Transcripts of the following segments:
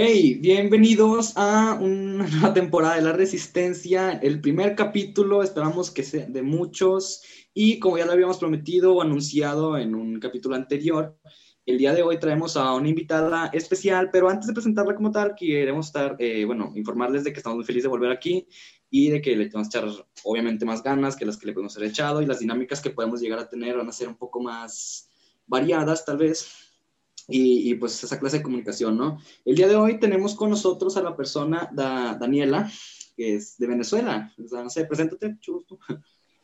Hey, bienvenidos a una nueva temporada de La Resistencia, el primer capítulo, esperamos que sea de muchos y como ya lo habíamos prometido o anunciado en un capítulo anterior, el día de hoy traemos a una invitada especial, pero antes de presentarla como tal, queremos estar, eh, bueno, informarles de que estamos muy felices de volver aquí y de que le vamos a echar obviamente más ganas que las que le podemos haber echado y las dinámicas que podemos llegar a tener van a ser un poco más variadas tal vez y, pues esa clase de comunicación, ¿no? El día de hoy tenemos con nosotros a la persona Daniela, que es de Venezuela. O sea, no sé, preséntate, chusto.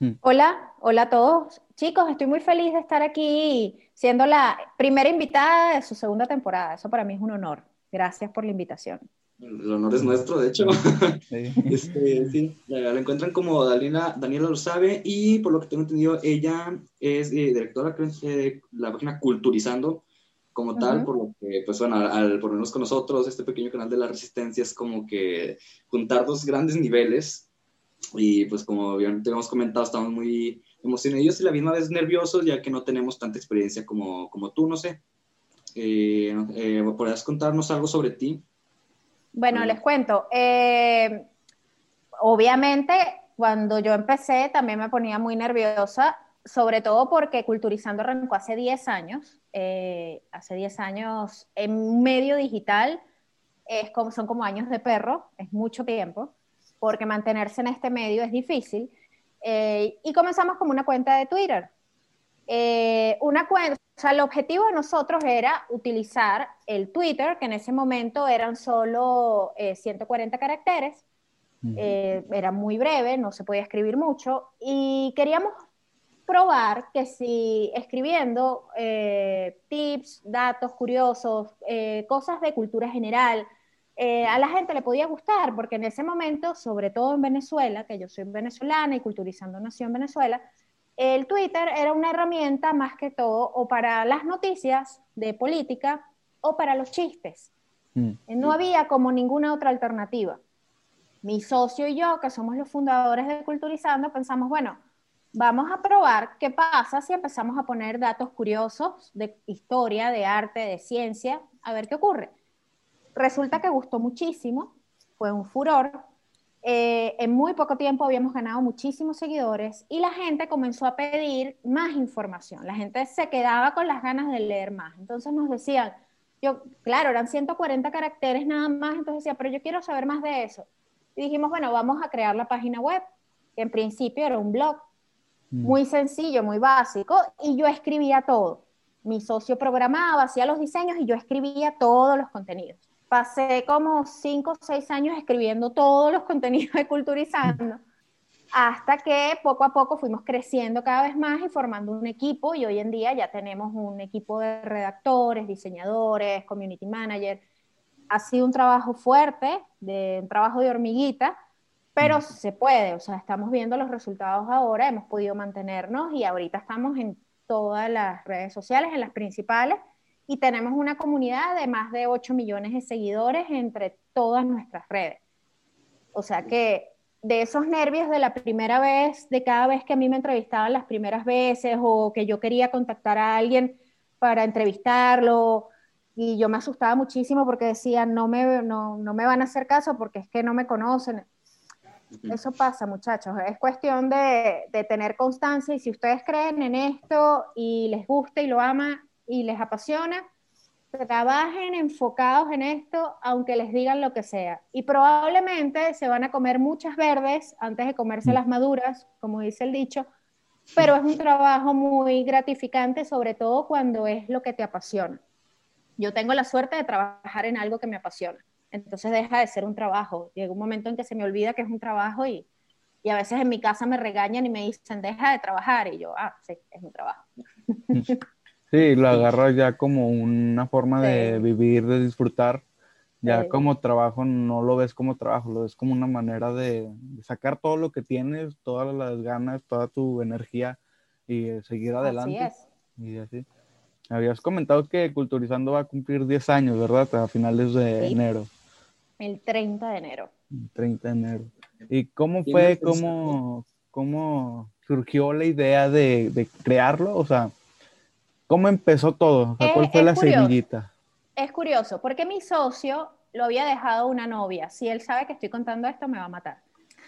Mm. Hola, hola a todos. Chicos, estoy muy feliz de estar aquí siendo la primera invitada de su segunda temporada. Eso para mí es un honor. Gracias por la invitación. El honor es nuestro, de hecho. Sí, este, sí la, encuentran como Daniela, Daniela lo sabe y por lo que tengo entendido, ella es eh, directora de la página Culturizando como tal, por lo que, pues bueno, al, por lo menos con nosotros, este pequeño canal de la resistencia es como que juntar dos grandes niveles y pues como obviamente hemos comentado, estamos muy emocionados y la misma vez nerviosos, ya que no tenemos tanta experiencia como, como tú, no sé. Eh, eh, ¿Podrías contarnos algo sobre ti? Bueno, les cuento. Eh, obviamente, cuando yo empecé también me ponía muy nerviosa, sobre todo porque Culturizando arrancó hace 10 años. hace 10 años en medio digital es como, son como años de perro, es mucho tiempo porque mantenerse en este medio es difícil. Eh, y comenzamos como una cuenta de Twitter. Eh, una cuenta, o sea, el objetivo de nosotros era utilizar el Twitter, que en ese momento eran solo 140 eh, caracteres, era muy breve, no se podía escribir mucho, y queríamos probar que si escribiendo tips, datos curiosos, cosas de cultura general, eh, a la gente le podía gustar, porque en ese momento, sobre todo en Venezuela, que yo soy venezolana y culturizando nació en Venezuela, el Twitter era una herramienta más que todo o para las noticias de política o para los chistes. Mm. Eh, no había como ninguna otra alternativa. Mi socio y yo, que somos los fundadores de Culturizando, pensamos, bueno, vamos a probar qué pasa si empezamos a poner datos curiosos de historia, de arte, de ciencia, a ver qué ocurre. Resulta que gustó muchísimo, fue un furor. Eh, en muy poco tiempo habíamos ganado muchísimos seguidores y la gente comenzó a pedir más información. La gente se quedaba con las ganas de leer más. Entonces nos decían, yo, claro, eran 140 caracteres nada más, entonces decía, pero yo quiero saber más de eso. Y dijimos, bueno, vamos a crear la página web, que en principio era un blog. Muy sencillo, muy básico, y yo escribía todo. Mi socio programaba, hacía los diseños y yo escribía todos los contenidos pasé como cinco o seis años escribiendo todos los contenidos de Culturizando, hasta que poco a poco fuimos creciendo cada vez más y formando un equipo y hoy en día ya tenemos un equipo de redactores, diseñadores, community manager. Ha sido un trabajo fuerte, de, un trabajo de hormiguita, pero se puede, o sea, estamos viendo los resultados ahora, hemos podido mantenernos y ahorita estamos en todas las redes sociales, en las principales, y tenemos una comunidad de más de 8 millones de seguidores entre todas nuestras redes. O sea que de esos nervios de la primera vez, de cada vez que a mí me entrevistaban las primeras veces o que yo quería contactar a alguien para entrevistarlo y yo me asustaba muchísimo porque decía, no me, no, no me van a hacer caso porque es que no me conocen. Eso pasa, muchachos. Es cuestión de, de, tener constancia y si ustedes creen en esto y les gusta y lo aman, y les apasiona, trabajen enfocados en esto, aunque les digan lo que sea. Y probablemente se van a comer muchas verdes antes de comerse mm. las maduras, como dice el dicho, pero es un trabajo muy gratificante, sobre todo cuando es lo que te apasiona. Yo tengo la suerte de trabajar en algo que me apasiona, entonces deja de ser un trabajo. Llega un momento en que se me olvida que es un trabajo y, y a veces en mi casa me regañan y me dicen, deja de trabajar, y yo, ah, sí, es un trabajo. Sí, lo agarras ya como una forma de vivir, de disfrutar. Ya como trabajo no lo ves como trabajo, lo ves como una manera de, sacar todo lo que tienes, todas las ganas, toda tu energía y seguir adelante. Así es. Y así. Habías comentado que Culturizando va a cumplir 10 años, ¿verdad? A finales de enero. El 30 de enero. El 30 de enero. ¿Y cómo fue, cómo, cómo surgió la idea de, de crearlo? O sea, ¿Cómo empezó todo? ¿Cuál fue la semillita? Es curioso, porque mi socio lo había dejado una novia. Si él sabe que estoy contando esto, me va a matar.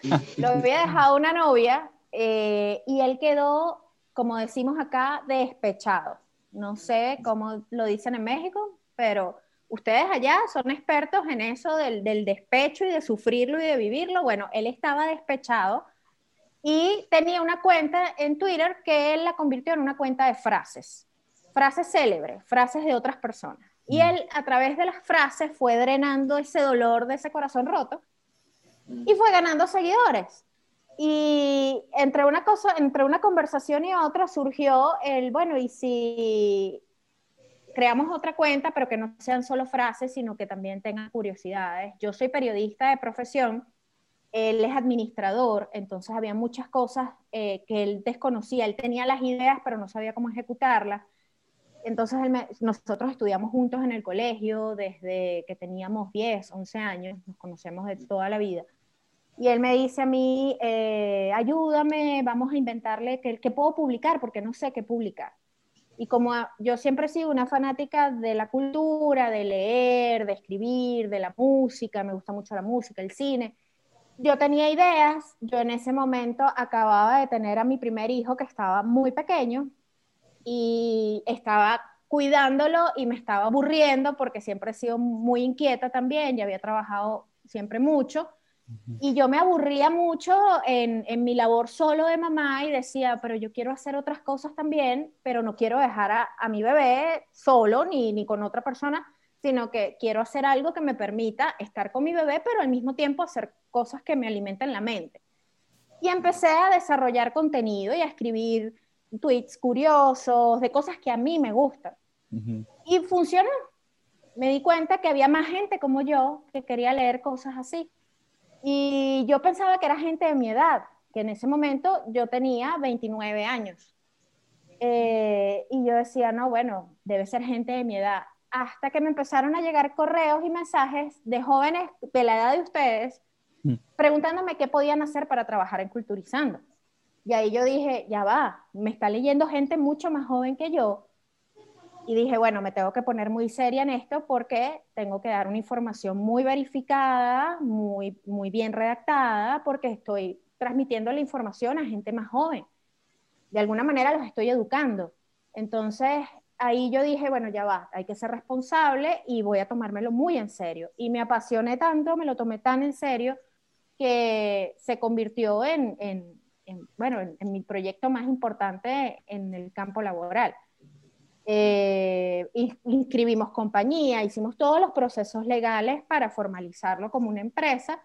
lo había dejado una novia eh, y él quedó, como decimos acá, despechado. No sé cómo lo dicen en México, pero ustedes allá son expertos en eso del, del despecho y de sufrirlo y de vivirlo. Bueno, él estaba despechado y tenía una cuenta en Twitter que él la convirtió en una cuenta de frases, frases célebres, frases de otras personas. Y mm. él a través de las frases fue drenando ese dolor de ese corazón roto y fue ganando seguidores. Y entre una cosa, entre una conversación y otra surgió el, bueno, y si creamos otra cuenta, pero que no sean solo frases, sino que también tengan curiosidades. Yo soy periodista de profesión, él es administrador, entonces había muchas cosas eh, que él desconocía, él tenía las ideas, pero no sabía cómo ejecutarlas. Entonces nosotros estudiamos juntos en el colegio desde que teníamos 10, 11 años, nos conocemos de toda la vida. Y él me dice a mí, eh, ayúdame, vamos a inventarle qué, qué puedo publicar, porque no sé qué publicar. Y como yo siempre he sido una fanática de la cultura, de leer, de escribir, de la música, me gusta mucho la música, el cine, yo tenía ideas, yo en ese momento acababa de tener a mi primer hijo que estaba muy pequeño y estaba cuidándolo y me estaba aburriendo porque siempre he sido muy inquieta también y había trabajado siempre mucho. Y yo me aburría mucho en, en, mi labor solo de mamá y decía, pero yo quiero hacer otras cosas también, pero no quiero dejar a, a mi bebé solo ni, ni, con otra persona, sino que quiero hacer algo que me permita estar con mi bebé, pero al mismo tiempo hacer cosas que me alimenten la mente. Y empecé a desarrollar contenido y a escribir tweets curiosos de cosas que a mí me gustan. Y funcionó. Me di cuenta que había más gente como yo que quería leer cosas así. Y yo pensaba que era gente de mi edad, que en ese momento yo tenía 29 años. Eh, y yo decía, no, bueno, debe ser gente de mi edad. Hasta que me empezaron a llegar correos y mensajes de jóvenes de la edad de ustedes mm. preguntándome qué podían hacer para trabajar en Culturizando. Y ahí yo dije, ya va, me está leyendo gente mucho más joven que yo y dije, bueno, me tengo que poner muy seria en esto porque tengo que dar una información muy verificada, muy, muy bien redactada, porque estoy transmitiendo la información a gente más joven. De alguna manera los estoy educando. Entonces, ahí yo dije, bueno, ya va, hay que ser responsable y voy a tomármelo muy en serio. Y me apasioné tanto, me lo tomé tan en serio, que se convirtió en, en, bueno, en mi proyecto más importante en el campo laboral eh, inscribimos compañía, hicimos todos los procesos legales para formalizarlo como una empresa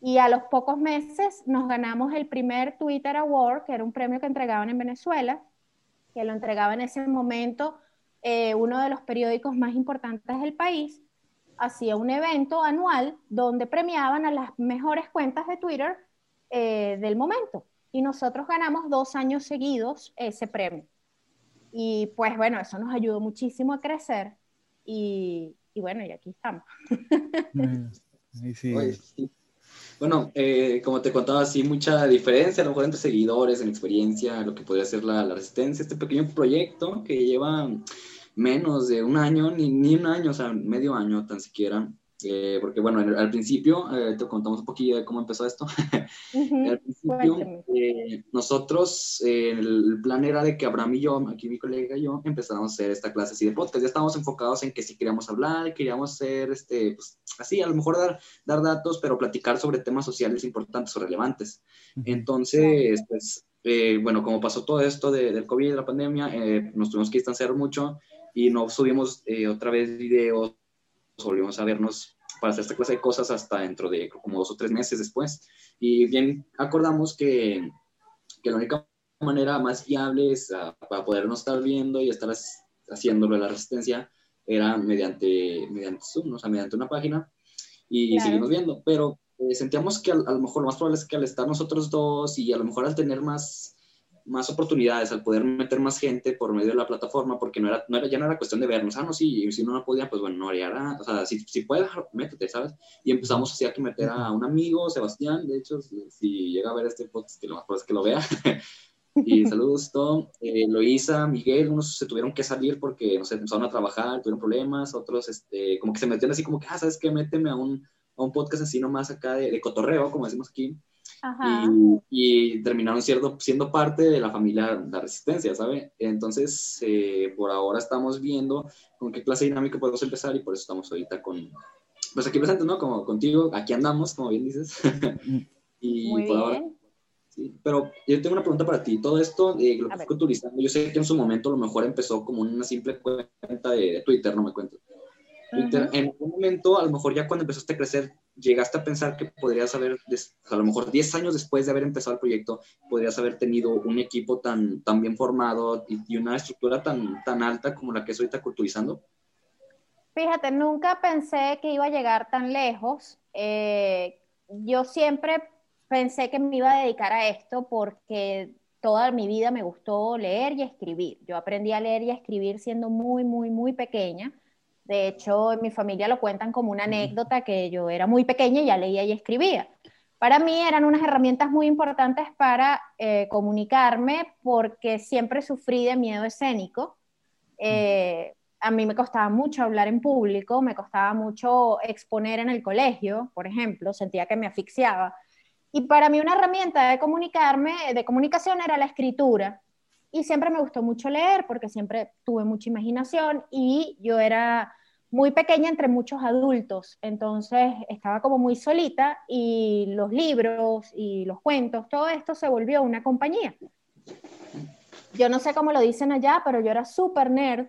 y a los pocos meses nos ganamos el primer Twitter Award, que era un premio que entregaban en Venezuela, que lo entregaba en ese momento eh, uno de los periódicos más importantes del país, hacía un evento anual donde premiaban a las mejores cuentas de Twitter eh, del momento. Y nosotros ganamos dos años seguidos ese premio. Y pues bueno, eso nos ayudó muchísimo a crecer y, y bueno, y aquí estamos. Bueno, eh, como te contaba, sí, mucha diferencia a lo mejor entre seguidores, en experiencia, lo que podría ser la, la resistencia, este pequeño proyecto que lleva menos de un año, ni, ni un año, o sea, medio año tan siquiera, eh, porque bueno, al principio, eh, te contamos un poquillo de cómo empezó esto. al principio, eh, nosotros, el plan era de que Abraham y yo, aquí mi colega y yo, empezáramos a hacer esta clase así de podcast. Ya estábamos enfocados en que si queríamos hablar, queríamos hacer, este, pues, así, a lo mejor dar, dar datos, pero platicar sobre temas sociales importantes o relevantes. Entonces, pues, bueno, como pasó todo esto de, del COVID, de la pandemia, nos tuvimos que distanciar mucho y no subimos otra vez videos volvimos a vernos para hacer esta clase de cosas hasta dentro de como dos o tres meses después. Y bien acordamos que, que la única manera más viable es, ah, para podernos estar viendo y estar haciéndolo la resistencia era mediante, mediante Zoom, o sea, mediante una página y seguimos viendo. Pero eh, sentíamos que a, a, lo mejor lo más probable es que al estar nosotros dos y a lo mejor al tener más más oportunidades al poder meter más gente por medio de la plataforma, porque no era, no era, ya no era cuestión de vernos, ah, no, sí, si uno no podía, pues bueno, no haría nada, o sea, si, si puedes, métete, ¿sabes? Y empezamos así a que meter a un amigo, Sebastián, de hecho, si, llega a ver este podcast, que lo más probable es que lo vea, Y saludos, Tom. Eh, Loisa, Miguel, unos se tuvieron que salir porque, no sé, empezaron a trabajar, tuvieron problemas, otros, este, como que se metieron así como que, ah, ¿sabes qué? Méteme a un, a un podcast así nomás acá de, de cotorreo, como decimos aquí. Y, terminaron siendo, siendo parte de la familia La Resistencia, ¿sabe? Entonces, eh, por ahora estamos viendo con qué clase dinámica podemos empezar y por eso estamos ahorita con, pues aquí presentes, ¿no? Como contigo, aquí andamos, como bien dices. y Muy por ahora, sí. Pero yo tengo una pregunta para ti. Todo esto, eh, lo que fue culturizando, yo sé que en su momento a lo mejor empezó como una simple cuenta de, Twitter, no me cuento. Twitter, en un momento, a lo mejor ya cuando empezaste a crecer, llegaste a pensar que podrías haber, a lo mejor 10 años después de haber empezado el proyecto, podrías haber tenido un equipo tan, tan bien formado y, una estructura tan, tan alta como la que es ahorita culturizando? Fíjate, nunca pensé que iba a llegar tan lejos. Eh, yo siempre pensé que me iba a dedicar a esto porque toda mi vida me gustó leer y escribir. Yo aprendí a leer y a escribir siendo muy, muy, muy pequeña. De hecho, en mi familia lo cuentan como una anécdota que yo era muy pequeña y ya leía y escribía. Para mí eran unas herramientas muy importantes para eh, comunicarme porque siempre sufrí de miedo escénico. Eh, a mí me costaba mucho hablar en público, me costaba mucho exponer en el colegio, por ejemplo, sentía que me asfixiaba. Y para mí una herramienta de comunicarme, de comunicación era la escritura. Y siempre me gustó mucho leer porque siempre tuve mucha imaginación y yo era muy pequeña entre muchos adultos, entonces estaba como muy solita y los libros y los cuentos, todo esto se volvió una compañía. Yo no sé cómo lo dicen allá, pero yo era súper nerd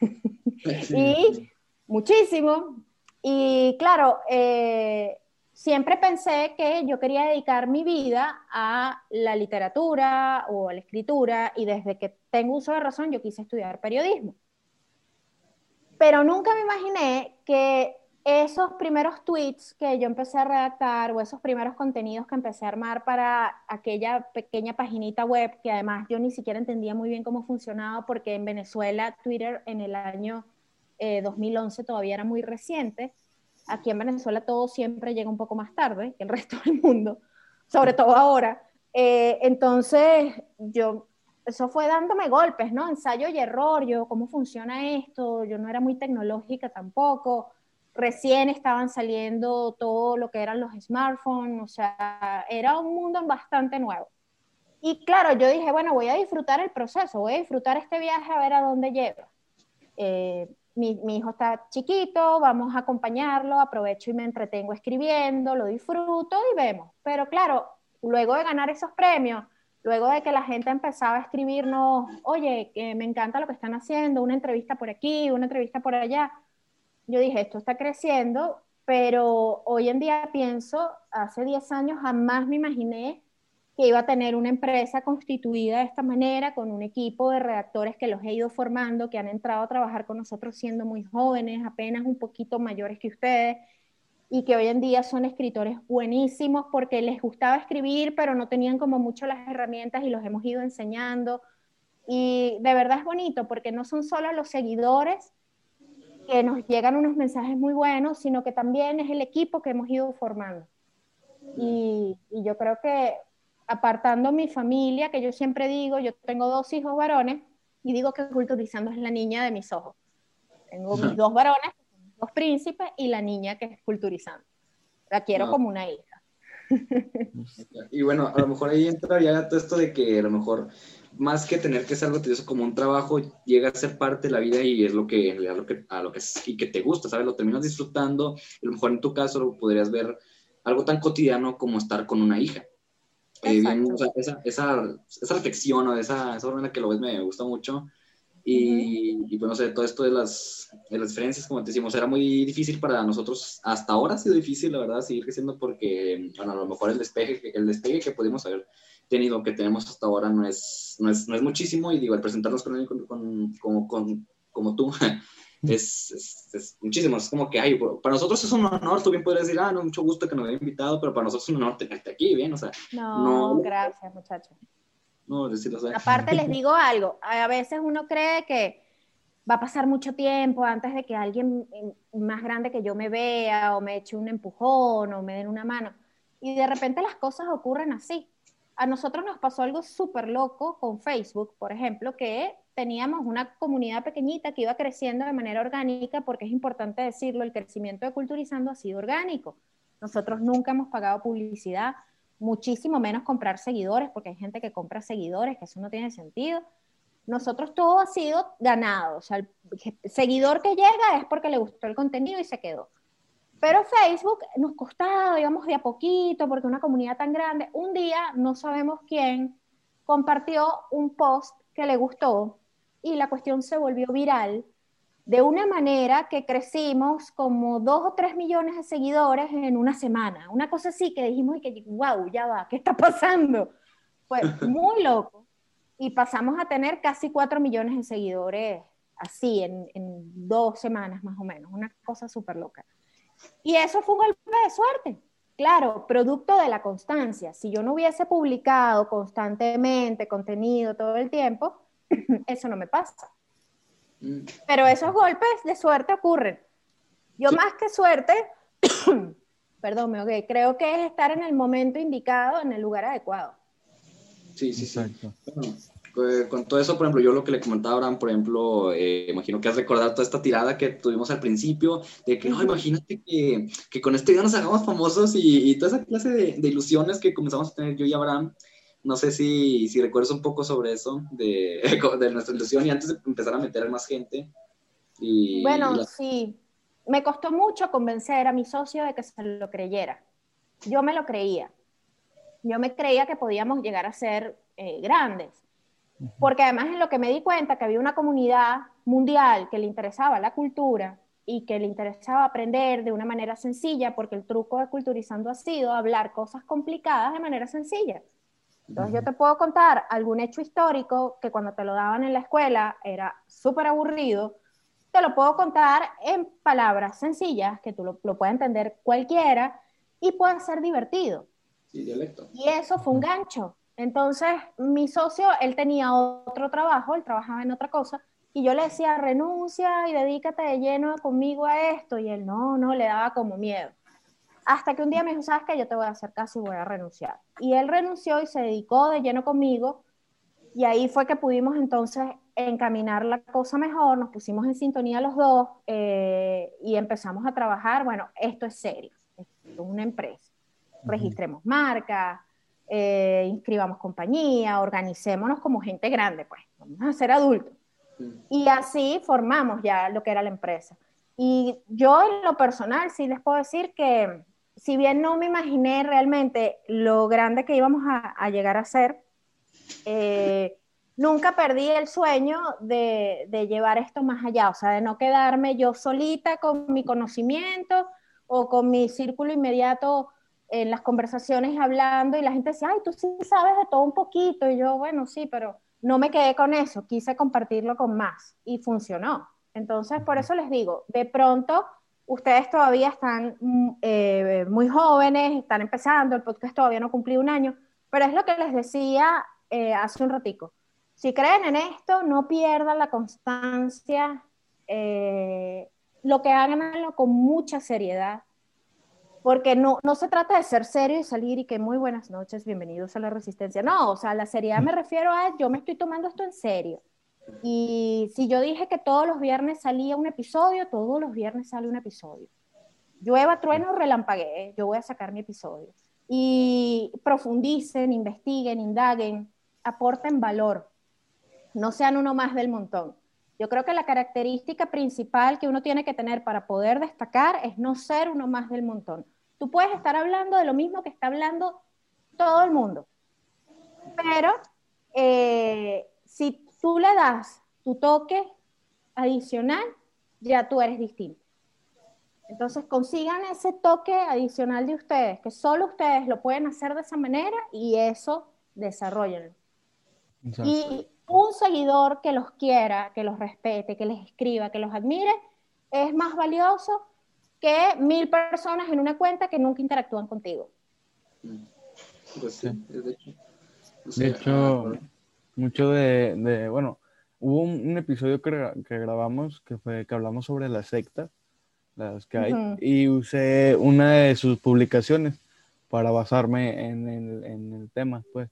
y muchísimo. Y claro, eh, siempre pensé que yo quería dedicar mi vida a la literatura o a la escritura y desde que tengo uso de razón yo quise estudiar periodismo. Pero nunca me imaginé que esos primeros tweets que yo empecé a redactar o esos primeros contenidos que empecé a armar para aquella pequeña paginita web que además yo ni siquiera entendía muy bien cómo funcionaba porque en Venezuela Twitter en el año 2011 eh, todavía era muy reciente aquí en Venezuela todo siempre llega un poco más tarde que el resto del mundo, sobre todo ahora. Eh, entonces, yo, eso fue dándome golpes, ¿no? Ensayo y error, yo, ¿cómo funciona esto? Yo no era muy tecnológica tampoco. Recién estaban saliendo todo lo que eran los smartphones, o sea, era un mundo bastante nuevo. Y claro, yo dije, bueno, voy a disfrutar el proceso, voy a disfrutar este viaje a ver a dónde lleva. Eh, mi, hijo está chiquito, vamos a acompañarlo, aprovecho y me entretengo escribiendo, lo disfruto y vemos. Pero claro, luego de ganar esos premios, luego de que la gente empezaba a escribirnos, oye, que me encanta lo que están haciendo, una entrevista por aquí, una entrevista por allá, yo dije, esto está creciendo, pero hoy en día pienso, hace 10 años jamás me imaginé que iba a tener una empresa constituida de esta manera, con un equipo de redactores que los he ido formando, que han entrado a trabajar con nosotros siendo muy jóvenes, apenas un poquito mayores que ustedes, y que hoy en día son escritores buenísimos porque les gustaba escribir, pero no tenían como mucho las herramientas y los hemos ido enseñando. Y de verdad es bonito porque no son solo los seguidores que nos llegan unos mensajes muy buenos, sino que también es el equipo que hemos ido formando. Y, yo creo que apartando mi familia, que yo siempre digo, yo tengo dos hijos varones y digo que culturizando es la niña de mis ojos. Tengo mis dos varones, dos príncipes y la niña que es culturizando. La quiero como una hija. Y bueno, a lo mejor ahí entra ya todo esto de que a lo mejor más que tener que ser algo tedioso como un trabajo, llega a ser parte de la vida y es lo que, a lo que, a lo que, y que te gusta, ¿sabes? Lo terminas disfrutando. a lo mejor en tu caso lo podrías ver algo tan cotidiano como estar con una hija. Eh, esa, esa, esa, reflexión o esa, esa forma en la que lo ves me gusta mucho. Y, y pues no sé, todo esto de las, de las diferencias, como te decimos, era muy difícil para nosotros. Hasta ahora ha sido difícil, la verdad, seguir creciendo porque, bueno, a lo mejor el despegue, el despegue que pudimos haber tenido, que tenemos hasta ahora, no es, no es, no es muchísimo. Y digo, al presentarnos con, con, con, con como tú, es, es, muchísimo. Es como que, ay, para nosotros es un honor. Tú bien podrías decir, ah, no, mucho gusto que nos haya invitado, pero para nosotros es un honor tenerte aquí, bien, o sea. No, gracias, muchachos. No, decirlo, o Aparte, les digo algo. A veces uno cree que va a pasar mucho tiempo antes de que alguien más grande que yo me vea o me eche un empujón o me den una mano. Y de repente las cosas ocurren así. a nosotros nos pasó algo súper loco con Facebook, por ejemplo, que teníamos una comunidad pequeñita que iba creciendo de manera orgánica, porque es importante decirlo, el crecimiento de Culturizando ha sido orgánico. Nosotros nunca hemos pagado publicidad, muchísimo menos comprar seguidores, porque hay gente que compra seguidores, que eso no tiene sentido. Nosotros todo ha sido ganado, o sea, el seguidor que llega es porque le gustó el contenido y se quedó. Pero Facebook nos costaba, digamos, de a poquito, porque una comunidad tan grande, un día no sabemos quién compartió un post que le gustó y la cuestión se volvió viral de una manera que crecimos como dos o tres millones de seguidores en una semana. Una cosa así que dijimos y que, wow, ya va, ¿qué está pasando? Fue muy loco. Y pasamos a tener casi cuatro millones de seguidores así, en, en dos semanas más o menos. Una cosa súper loca. Y eso fue un golpe de suerte. Claro, producto de la constancia. Si yo no hubiese publicado constantemente contenido todo el tiempo, eso no me pasa. Mm. Pero esos golpes de suerte ocurren. Yo más que suerte, perdón, me okay, creo que es estar en el momento indicado, en el lugar adecuado. Sí, sí, sí. Eh, con todo eso, por ejemplo, yo lo que le comentaba a Abraham, por ejemplo, eh, imagino que has recordado toda esta tirada que tuvimos al principio, de que, no, imagínate que, que con este video nos hagamos famosos y, y toda esa clase de, de, ilusiones que comenzamos a tener yo y Abraham. No sé si, si recuerdas un poco sobre eso, de, de nuestra ilusión y antes de empezar a meter a más gente. Y, bueno, sí. Me costó mucho convencer a mi socio de que se lo creyera. Yo me lo creía. Yo me creía que podíamos llegar a ser eh, grandes porque además en lo que me di cuenta que había una comunidad mundial que le interesaba la cultura y que le interesaba aprender de una manera sencilla, porque el truco de culturizando ha sido hablar cosas complicadas de manera sencilla. Entonces yo te puedo contar algún hecho histórico que cuando te lo daban en la escuela era súper aburrido, te lo puedo contar en palabras sencillas que tú lo, lo puede entender cualquiera y puede ser divertido. Sí, dialecto. Y eso fue un gancho. Entonces, mi socio, él tenía otro trabajo, él trabajaba en otra cosa, y yo le decía, renuncia y dedícate de lleno conmigo a esto, y él no, no, le daba como miedo. Hasta que un día me dijo, sabes que yo te voy a hacer caso y voy a renunciar. Y él renunció y se dedicó de lleno conmigo, y ahí fue que pudimos entonces encaminar la cosa mejor, nos pusimos en sintonía los dos eh, y empezamos a trabajar, bueno, esto es serio, esto es una empresa, registremos marcas, eh, inscribamos compañía, organicémonos como gente grande, pues, vamos a ser adultos. Y así formamos ya lo que era la empresa. Y yo en lo personal sí les puedo decir que si bien no me imaginé realmente lo grande que íbamos a, llegar a ser, eh, nunca perdí el sueño de, de, llevar esto más allá, o sea, de no quedarme yo solita con mi conocimiento o con mi círculo inmediato en las conversaciones hablando y la gente decía, ay, tú sí sabes de todo un poquito. Y yo, bueno, sí, pero no me quedé con eso, quise compartirlo con más y funcionó. Entonces, por eso les digo, de pronto ustedes todavía están mm, eh, muy jóvenes, están empezando, el podcast todavía no cumplió un año, pero es lo que les decía eh, hace un ratico. Si creen en esto, no pierdan la constancia, eh, lo que hagan con mucha seriedad, porque no, no se trata de ser serio y salir y que muy buenas noches, bienvenidos a la resistencia. No, o sea, la seriedad me refiero a yo me estoy tomando esto en serio. Y si yo dije que todos los viernes salía un episodio, todos los viernes sale un episodio. Llueva, trueno, relampaguee, yo voy a sacar mi episodio. Y profundicen, investiguen, indaguen, aporten valor. No sean uno más del montón. Yo creo que la característica principal que uno tiene que tener para poder destacar es no ser uno más del montón. Tú puedes estar hablando de lo mismo que está hablando todo el mundo, pero eh, si tú le das tu toque adicional, ya tú eres distinto. Entonces consigan ese toque adicional de ustedes, que solo ustedes lo pueden hacer de esa manera y eso desarrollen. Y un seguidor que los quiera, que los respete, que les escriba, que los admire, es más valioso que mil personas en una cuenta que nunca interactúan contigo. Pues de hecho, mucho de, bueno, hubo un, episodio que, grabamos que fue que hablamos sobre las sectas, las que hay, y usé una de sus publicaciones para basarme en el, en el tema, pues.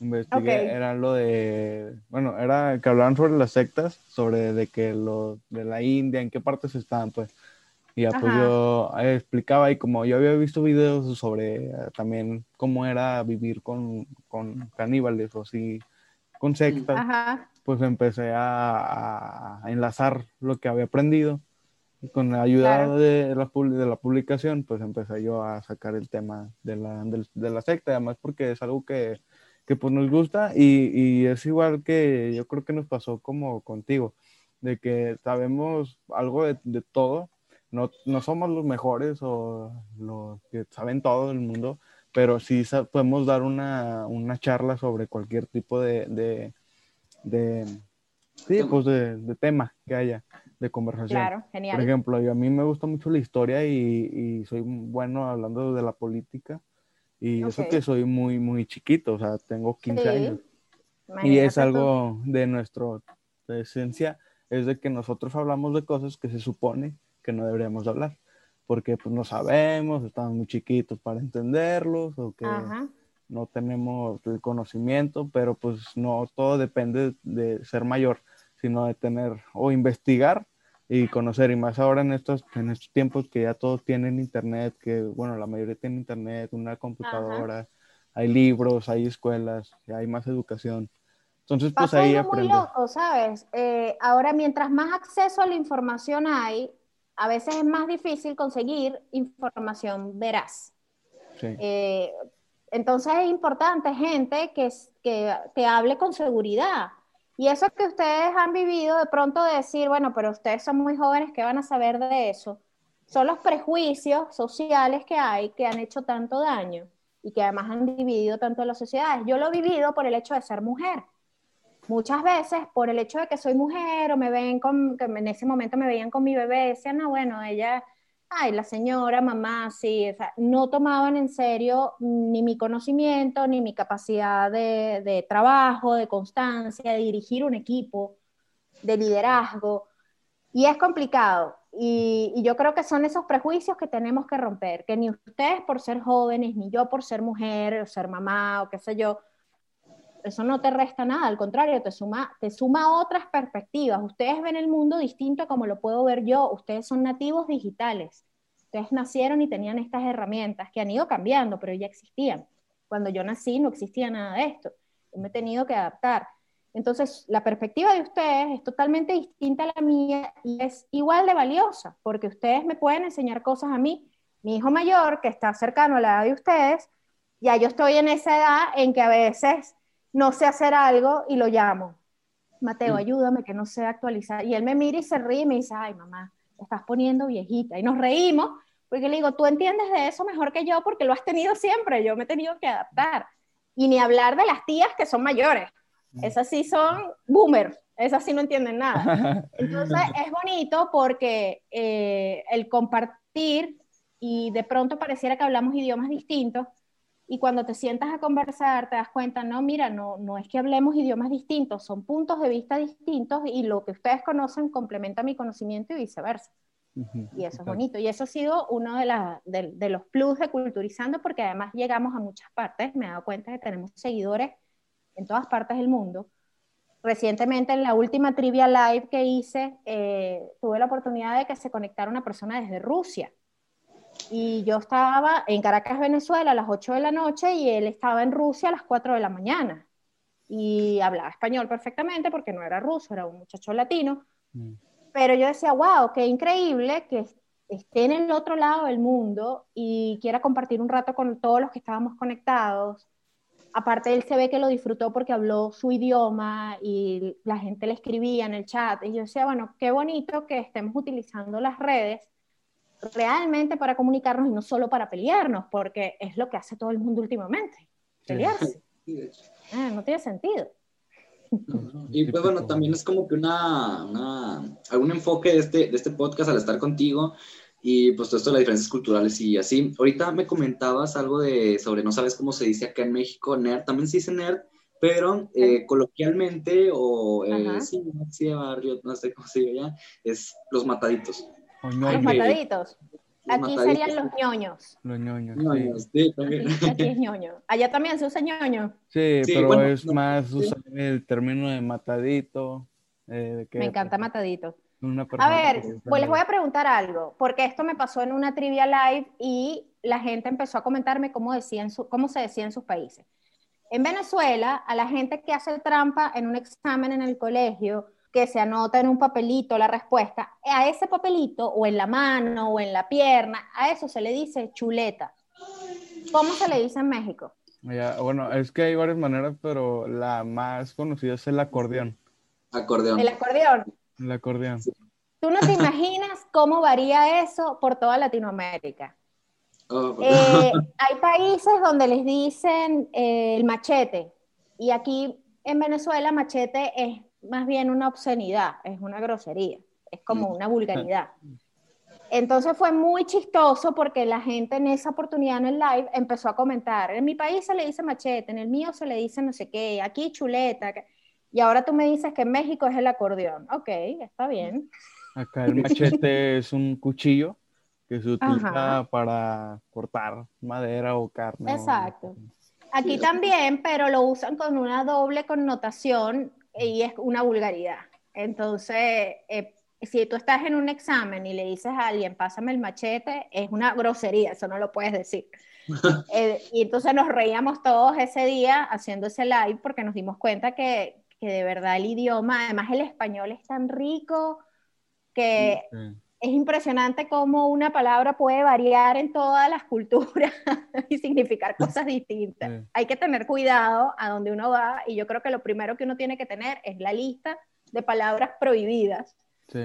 Investigué, era lo de, bueno, era que hablaban sobre las sectas, sobre de que lo de la India, en qué partes estaban, pues. Y ya pues yo eh, explicaba y como yo había visto videos sobre eh, también cómo era vivir con, con caníbales o así, con sectas, pues empecé a, enlazar lo que había aprendido. Y con la ayuda de, la, de la publicación, pues empecé yo a sacar el tema de la, de, la secta, además porque es algo que, que pues nos gusta y, y, es igual que yo creo que nos pasó como contigo, de que sabemos algo de, de todo, no, no, somos los mejores o los que saben todo el mundo, pero sí podemos dar una, una charla sobre cualquier tipo de, de, de sí, pues de, de, tema que haya de conversación. Claro, genial. Por ejemplo, yo, a mí me gusta mucho la historia y, y soy bueno hablando de la política y eso que soy muy, muy chiquito, o sea, tengo 15 años. y es algo de nuestra esencia, es de que nosotros hablamos de cosas que se supone que no deberíamos hablar, porque pues no sabemos, estamos muy chiquitos para entenderlos o que no tenemos el conocimiento, pero pues no todo depende de ser mayor, sino de tener o investigar y conocer, y más ahora en estos, en estos tiempos que ya todos tienen internet, que bueno, la mayoría tiene internet, una computadora, hay libros, hay escuelas, hay más educación. Entonces, pues ahí muy loco, ¿sabes? Eh, ahora, mientras más acceso a la información hay, a veces es más difícil conseguir información veraz. Eh, entonces es importante gente que, que te hable con seguridad. Y eso que ustedes han vivido, de pronto de decir, bueno, pero ustedes son muy jóvenes, ¿qué van a saber de eso? Son los prejuicios sociales que hay que han hecho tanto daño y que además han dividido tanto a las sociedades. Yo lo he vivido por el hecho de ser mujer muchas veces por el hecho de que soy mujer o me ven con, que en ese momento me veían con mi bebé, decían, no, bueno, ella, ay, la señora, mamá, sí, o sea, no tomaban en serio ni mi conocimiento, ni mi capacidad de, trabajo, de constancia, de dirigir un equipo, de liderazgo. Y es complicado. Y, y, yo creo que son esos prejuicios que tenemos que romper, que ni ustedes por ser jóvenes, ni yo por ser mujer o ser mamá o qué sé yo, eso no te resta nada, al contrario, te suma, te suma otras perspectivas. Ustedes ven el mundo distinto a como lo puedo ver yo. Ustedes son nativos digitales. Ustedes nacieron y tenían estas herramientas que han ido cambiando, pero ya existían. Cuando yo nací no existía nada de esto. Yo me he tenido que adaptar. Entonces, la perspectiva de ustedes es totalmente distinta a la mía y es igual de valiosa, porque ustedes me pueden enseñar cosas a mí. Mi hijo mayor, que está cercano a la edad de ustedes, ya yo estoy en esa edad en que a veces no sé hacer algo y lo llamo. Mateo, mm. ayúdame que no sé actualizar. Y él me mira y se ríe y me dice, ay, mamá, te estás poniendo viejita. Y nos reímos porque le digo, tú entiendes de eso mejor que yo porque lo has tenido siempre, yo me he tenido que adaptar. Y ni hablar de las tías que son mayores. Mm. Esas sí son boomers, esas sí no entienden nada. Entonces es bonito porque eh, el compartir y de pronto pareciera que hablamos idiomas distintos, y cuando te sientas a conversar te das cuenta, no, mira, no, no es que hablemos idiomas distintos, son puntos de vista distintos y lo que ustedes conocen complementa mi conocimiento y viceversa. y eso es bonito. Y eso ha sido uno de, de, de, los plus de Culturizando porque además llegamos a muchas partes. Me he dado cuenta que tenemos seguidores en todas partes del mundo. Recientemente en la última trivia live que hice, eh, tuve la oportunidad de que se conectara una persona desde Rusia y yo estaba en Caracas, Venezuela, a las 8 de la noche y él estaba en Rusia a las 4 de la mañana. Y hablaba español perfectamente porque no era ruso, era un muchacho latino. Mm. Pero yo decía, wow, qué increíble que esté en el otro lado del mundo y quiera compartir un rato con todos los que estábamos conectados. Aparte, él se ve que lo disfrutó porque habló su idioma y la gente le escribía en el chat. Y yo decía, bueno, qué bonito que estemos utilizando las redes realmente para comunicarnos y no solo para pelearnos, porque es lo que hace todo el mundo últimamente, pelearse. Ah, no tiene sentido. Y pues bueno, también es como que una, una, algún enfoque de este, de este podcast al estar contigo y pues todo esto de las diferencias culturales y así. Ahorita me comentabas algo de sobre no sabes cómo se dice acá en México, nerd, también se dice nerd, pero eh, coloquialmente o eh, sí, sí, de barrio, no sé cómo se dice ya, es los mataditos. Los mataditos. Aquí serían los ñoños. Los ñoños. sí. también. Aquí, es ñoño. Allá también se usa ñoño. Sí, pero es más usar el término de matadito. Eh, me encanta matadito. A ver, pues les voy a preguntar algo, porque esto me pasó en una trivia live y la gente empezó a comentarme cómo, decían cómo se decía en sus países. En Venezuela, a la gente que hace trampa en un examen en el colegio, que se anota en un papelito la respuesta, a ese papelito o en la mano o en la pierna, a eso se le dice chuleta. ¿Cómo se le dice en México? bueno, es que hay varias maneras, pero la más conocida es el acordeón. Acordeón. El acordeón. El acordeón. Tú no te imaginas cómo varía eso por toda Latinoamérica. Oh, eh, hay países donde les dicen eh, el machete y aquí en Venezuela machete es más bien una obscenidad, es una grosería, es como una vulgaridad. Entonces fue muy chistoso porque la gente en esa oportunidad en el live empezó a comentar, en mi país se le dice machete, en el mío se le dice no sé qué, aquí chuleta, y ahora tú me dices que en México es el acordeón. Ok, está bien. Acá el machete es un cuchillo que se utiliza para cortar madera o carne. Exacto. Aquí también, pero lo usan con una doble connotación y es una vulgaridad. Entonces, eh, si tú estás en un examen y le dices a alguien, pásame el machete, es una grosería, eso no lo puedes decir. Eh, y entonces nos reíamos todos ese día haciendo ese live porque nos dimos cuenta que, que de verdad el idioma, además el español es tan rico que es impresionante cómo una palabra puede variar en todas las culturas y significar cosas distintas. Hay que tener cuidado a donde uno va y yo creo que lo primero que uno tiene que tener es la lista de palabras prohibidas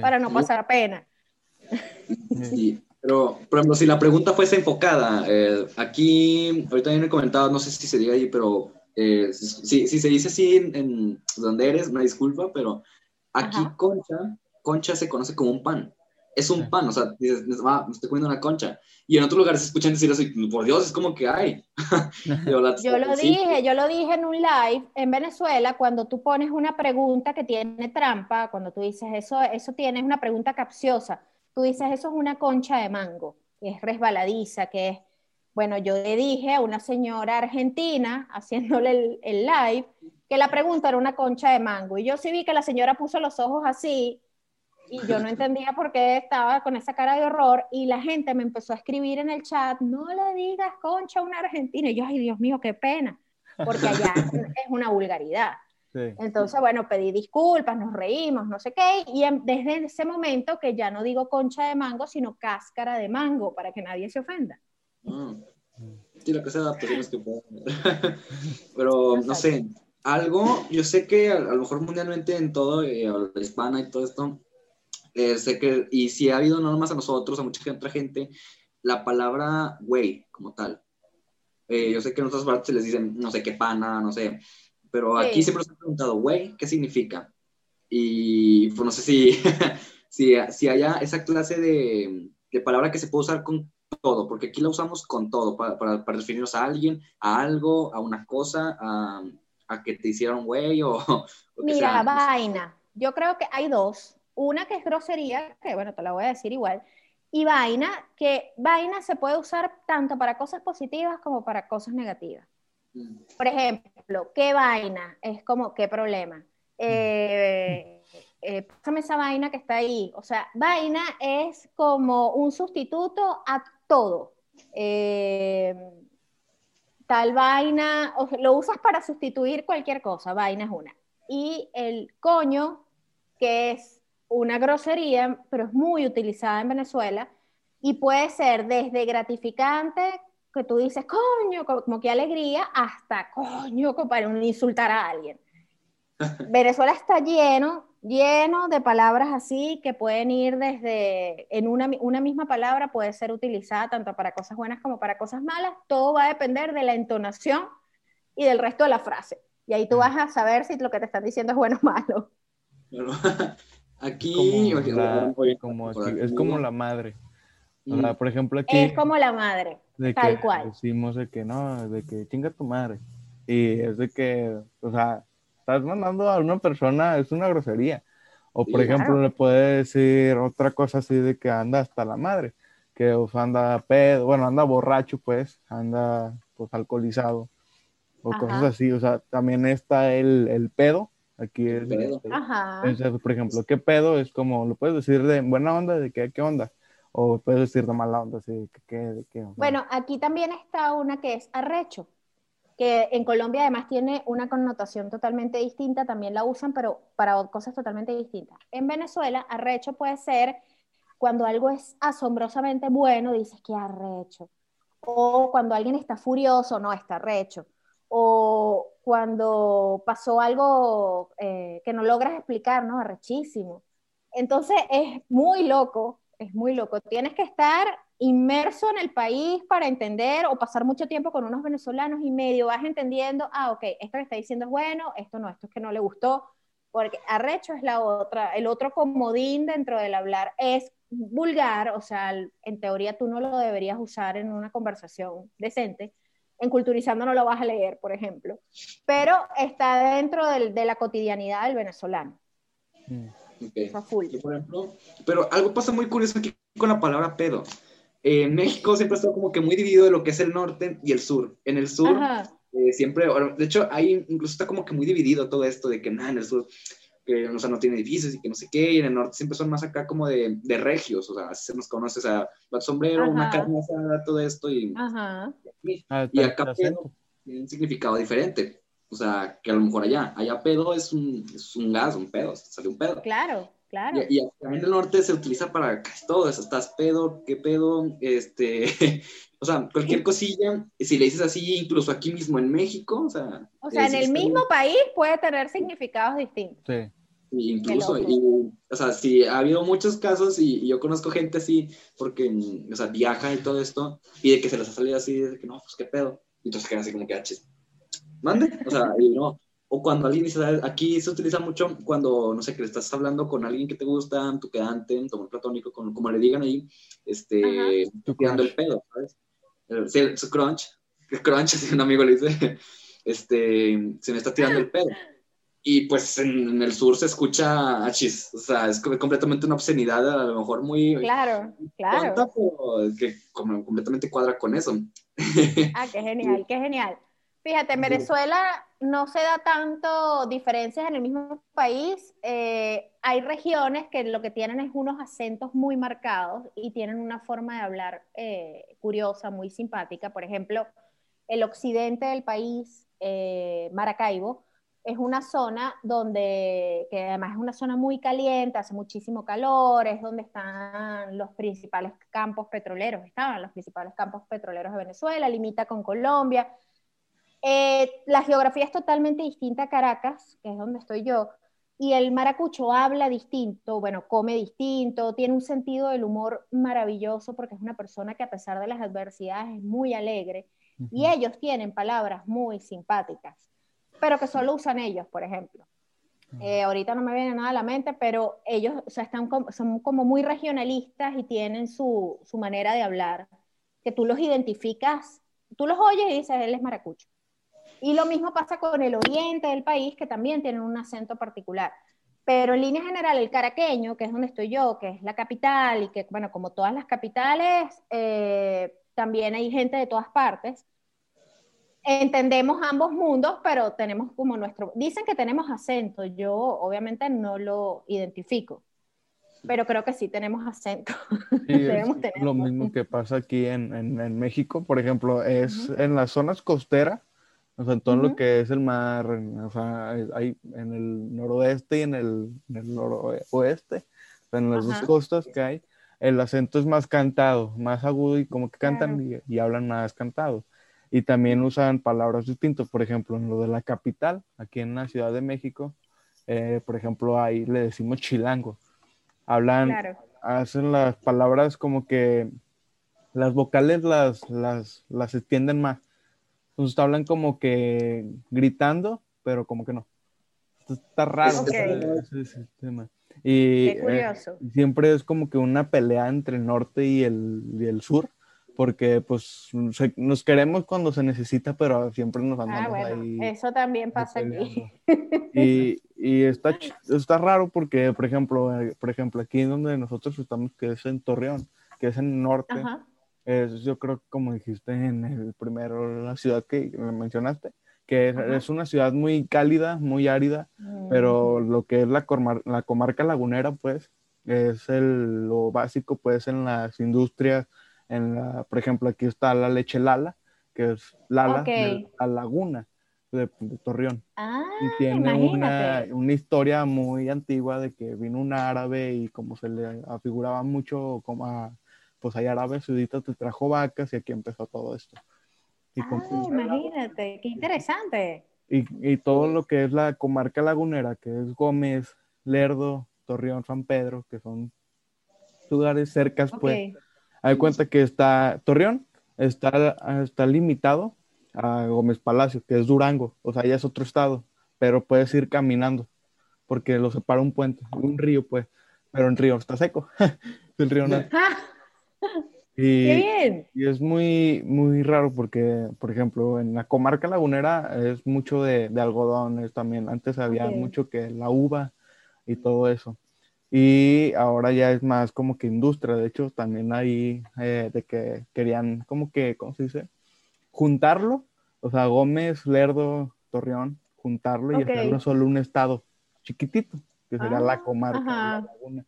para no pasar pena. Sí, pero por ejemplo, si la pregunta fuese enfocada, eh, aquí, ahorita hay un comentado, no sé si se diga ahí, pero eh, si, si, se dice así en, donde eres, una disculpa, pero aquí concha, concha se conoce como un pan es un pan, o sea, dices, me estoy comiendo una concha. Y en otros lugares se escuchan decir eso y, por Dios, es como que hay. yo, lo dije, yo lo dije en un live en Venezuela, cuando tú pones una pregunta que tiene trampa, cuando tú dices eso, eso tiene una pregunta capciosa, tú dices eso es una concha de mango, que es resbaladiza, que es, bueno, yo le dije a una señora argentina, haciéndole el, el live, que la pregunta era una concha de mango. Y yo sí vi que la señora puso los ojos así y yo no entendía por qué estaba con esa cara de horror y la gente me empezó a escribir en el chat, no le digas concha a una argentina. Y yo, ay Dios mío, qué pena, porque allá es una vulgaridad. Entonces, bueno, pedí disculpas, nos reímos, no sé qué, y desde ese momento que ya no digo concha de mango, sino cáscara de mango, para que nadie se ofenda. Mm. Sí, lo que sea que Pero, no sé, algo, yo sé que a, lo mejor mundialmente en todo, eh, la hispana y todo esto, eh, sé que, y si ha habido no nomás a nosotros, a mucha otra gente, la palabra güey como tal. Eh, yo sé que en otras partes se les dicen, no sé qué pana, no sé, pero aquí siempre nos han preguntado, güey, ¿qué significa? Y pues no sé si, si, si haya esa clase de, de, palabra que se puede usar con todo, porque aquí la usamos con todo, para, para, para referirnos a alguien, a algo, a una cosa, a, a que te hicieron güey o, Mira, vaina. Yo creo que hay dos. Una que es grosería, que bueno, te la voy a decir igual, y vaina, que vaina se puede usar tanto para cosas positivas como para cosas negativas. Mm. Por ejemplo, ¿qué vaina? Es como, ¿qué problema? Eh, eh, pásame esa vaina que está ahí. O sea, vaina es como un sustituto a todo. Eh, tal vaina, o lo usas para sustituir cualquier cosa, vaina es una. Y el coño, que es una grosería, pero es muy utilizada en Venezuela y puede ser desde gratificante, que tú dices, coño, como que alegría, hasta coño, para insultar a alguien. Venezuela está lleno, lleno de palabras así que pueden ir desde, en una, una misma palabra puede ser utilizada tanto para cosas buenas como para cosas malas, todo va a depender de la entonación y del resto de la frase. Y ahí tú vas a saber si lo que te están diciendo es bueno o malo. Aquí, es como la madre. por ejemplo, aquí. Es como la madre, tal cual. Decimos de que no, de que chinga tu madre. Y es de que, o sea, estás mandando a una persona, es una grosería. O por ejemplo, le puede decir otra cosa así de que anda hasta la madre. que anda pedo, bueno, anda borracho, pues, anda pues alcoholizado o cosas así. O sea, también está el, el pedo. Aquí es. Pedo. Ajá. por ejemplo, ¿qué pedo? Es como, lo puedes decir de buena onda, de qué, qué onda. O puedes decir de mala onda, así, ¿qué, de qué onda? Bueno, aquí también está una que es arrecho, que en Colombia además tiene una connotación totalmente distinta, también la usan, pero para cosas totalmente distintas. En Venezuela, arrecho puede ser cuando algo es asombrosamente bueno, dices que arrecho. O cuando alguien está furioso, no, está arrecho. O cuando pasó algo eh, que no logras explicar, ¿no? Arrechísimo. Entonces es muy loco, es muy loco. Tienes que estar inmerso en el país para entender o pasar mucho tiempo con unos venezolanos y medio vas entendiendo, ah, ok, esto que está diciendo es bueno, esto no, esto es que no le gustó, porque arrecho es la otra, el otro comodín dentro del hablar es vulgar, o sea, en teoría tú no lo deberías usar en una conversación decente. En Culturizando no lo vas a leer, por ejemplo, pero está dentro de la cotidianidad del venezolano. Mm, pero algo pasa muy curioso aquí con la palabra pedo. en México siempre ha estado como que muy dividido de lo que es el norte y el sur. En el sur, eh, siempre, de hecho, ahí incluso está como que muy dividido todo esto de que nada, en el sur que o sea, no tiene edificios y que no sé qué, y en el norte siempre son más acá como de, de regios, o sea, así se nos conoce, o sea, sombrero, una carne asada, todo esto, y, Ajá. y, ah, acá pedo tiene un significado diferente, o sea, que a lo mejor allá, allá pedo es un, es un gas, un pedo, sale un pedo. Claro, claro. Y, y acá en el norte se utiliza para casi todo eso, estás pedo, qué pedo, este, o sea, cualquier cosilla, si le dices así, incluso aquí mismo en México, o sea... O sea, en el mismo país puede tener significados distintos. Sí. Incluso, y, o sea, sí, ha habido muchos casos y, yo conozco gente así, porque, o sea, viaja y todo esto, y de que se les ha salido así, de que no, pues qué pedo. Y entonces quedan así como que, ah, mande, o sea, y no. O cuando alguien dice, aquí se utiliza mucho cuando, no sé, que estás hablando con alguien que te gusta, tu quedante, tu amor platónico, como le digan ahí, este, tirando el pedo, ¿sabes? Sí, su crunch, el crunch, así un amigo le dice, este, se me está tirando el pedo. Y pues en, el sur se escucha achis, o sea, es completamente una obscenidad, a lo mejor muy... Claro, claro. que completamente cuadra con eso. Ah, qué genial, qué genial. Fíjate, en Venezuela no se da tanto diferencias en el mismo país. Eh, hay regiones que lo que tienen es unos acentos muy marcados y tienen una forma de hablar eh, curiosa, muy simpática. Por ejemplo, el occidente del país, eh, Maracaibo, es una zona donde, que además es una zona muy caliente, hace muchísimo calor, es donde están los principales campos petroleros, estaban los principales campos petroleros de Venezuela, limita con Colombia. Eh, la geografía es totalmente distinta a Caracas, que es donde estoy yo, y el maracucho habla distinto, bueno, come distinto, tiene un sentido del humor maravilloso porque es una persona que a pesar de las adversidades es muy alegre, y ellos tienen palabras muy simpáticas pero que solo usan ellos, por ejemplo. Eh, ahorita no me viene nada a la mente, pero ellos o sea, están son como muy regionalistas y tienen su, su, manera de hablar, que tú los identificas, tú los oyes y dices, él es maracucho. Y lo mismo pasa con el oriente del país, que también tienen un acento particular. Pero en línea general, el caraqueño, que es donde estoy yo, que es la capital, y que, bueno, como todas las capitales, eh, también hay gente de todas partes, entendemos ambos mundos, pero tenemos como nuestro... Dicen que tenemos acento, yo obviamente no lo identifico, pero creo que sí tenemos acento. lo mismo que pasa aquí en, en, México, por ejemplo, es en las zonas costeras, o sea, en todo lo que es el mar, o sea, hay en el noroeste y en el, en el noroeste, en las dos costas que hay, el acento es más cantado, más agudo y como que cantan y, y hablan más cantado. Y también usan palabras distintas, por ejemplo, en lo de la capital, aquí en la Ciudad de México, eh, por ejemplo, ahí le decimos chilango. Hablan, hacen las palabras como que las vocales las, las, las extienden más. Entonces hablan como que gritando, pero como que no. Está raro ese, sistema. Y eh, siempre es como que una pelea entre el norte y el, y el sur porque pues nos queremos cuando se necesita, pero siempre nos ah, andamos ah, bueno, ahí. Eso también pasa aquí. Y, y está, está raro porque, por ejemplo, eh, por ejemplo, aquí donde nosotros estamos, que es en Torreón, que es en el norte. Es, yo creo, como dijiste en el primero, la ciudad que mencionaste, que es, una ciudad muy cálida, muy árida, pero mm. lo que es la, la comarca lagunera, pues, es el, lo básico, pues, en las industrias, en la, por ejemplo, aquí está la leche Lala, que es Lala, la laguna de, Torreón. Ah, y tiene una, una, historia muy antigua de que vino un árabe y como se le afiguraba mucho como a, pues hay árabes suditos te trajo vacas y aquí empezó todo esto. Y ah, imagínate, qué interesante. Y, y, todo lo que es la comarca lagunera, que es Gómez, Lerdo, Torreón, San Pedro, que son lugares cercas, pues. Hay cuenta que está Torreón, está, está limitado a Gómez Palacio, que es Durango, o sea, ya es otro estado, pero puedes ir caminando, porque lo separa un puente, un río, pues, pero el río está seco, el río no. Y, y, es muy, muy raro porque, por ejemplo, en la comarca lagunera es mucho de, de algodones también. Antes había mucho que la uva y todo eso. Y ahora ya es más como que industria. De hecho, también hay eh, de que querían como que, ¿cómo se dice? Juntarlo. O sea, Gómez, Lerdo, Torreón, juntarlo y hacerlo solo un estado chiquitito, que sería la ah, comarca la laguna.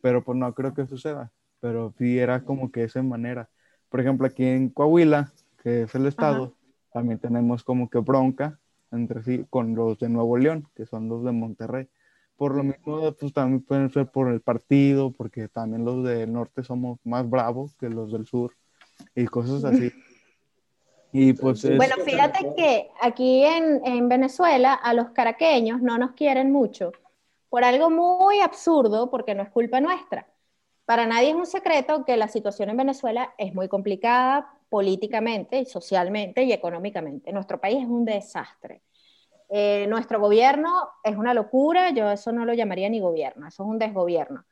Pero pues no creo que suceda pero sí era como que esa manera. Por ejemplo, aquí en Coahuila, que es el estado, también tenemos como que bronca entre sí con los de Nuevo León, que son los de Monterrey. Por lo mismo, pues también pueden ser por el partido, porque también los del norte somos más bravos que los del sur y cosas así. Y pues Bueno, fíjate que aquí en, en Venezuela a los caraqueños no nos quieren mucho por algo muy absurdo, porque no es culpa nuestra para nadie es un secreto que la situación en Venezuela es muy complicada políticamente, socialmente y económicamente. Nuestro país es un desastre. Eh, nuestro gobierno es una locura, yo eso no lo llamaría ni gobierno, eso es un desgobierno.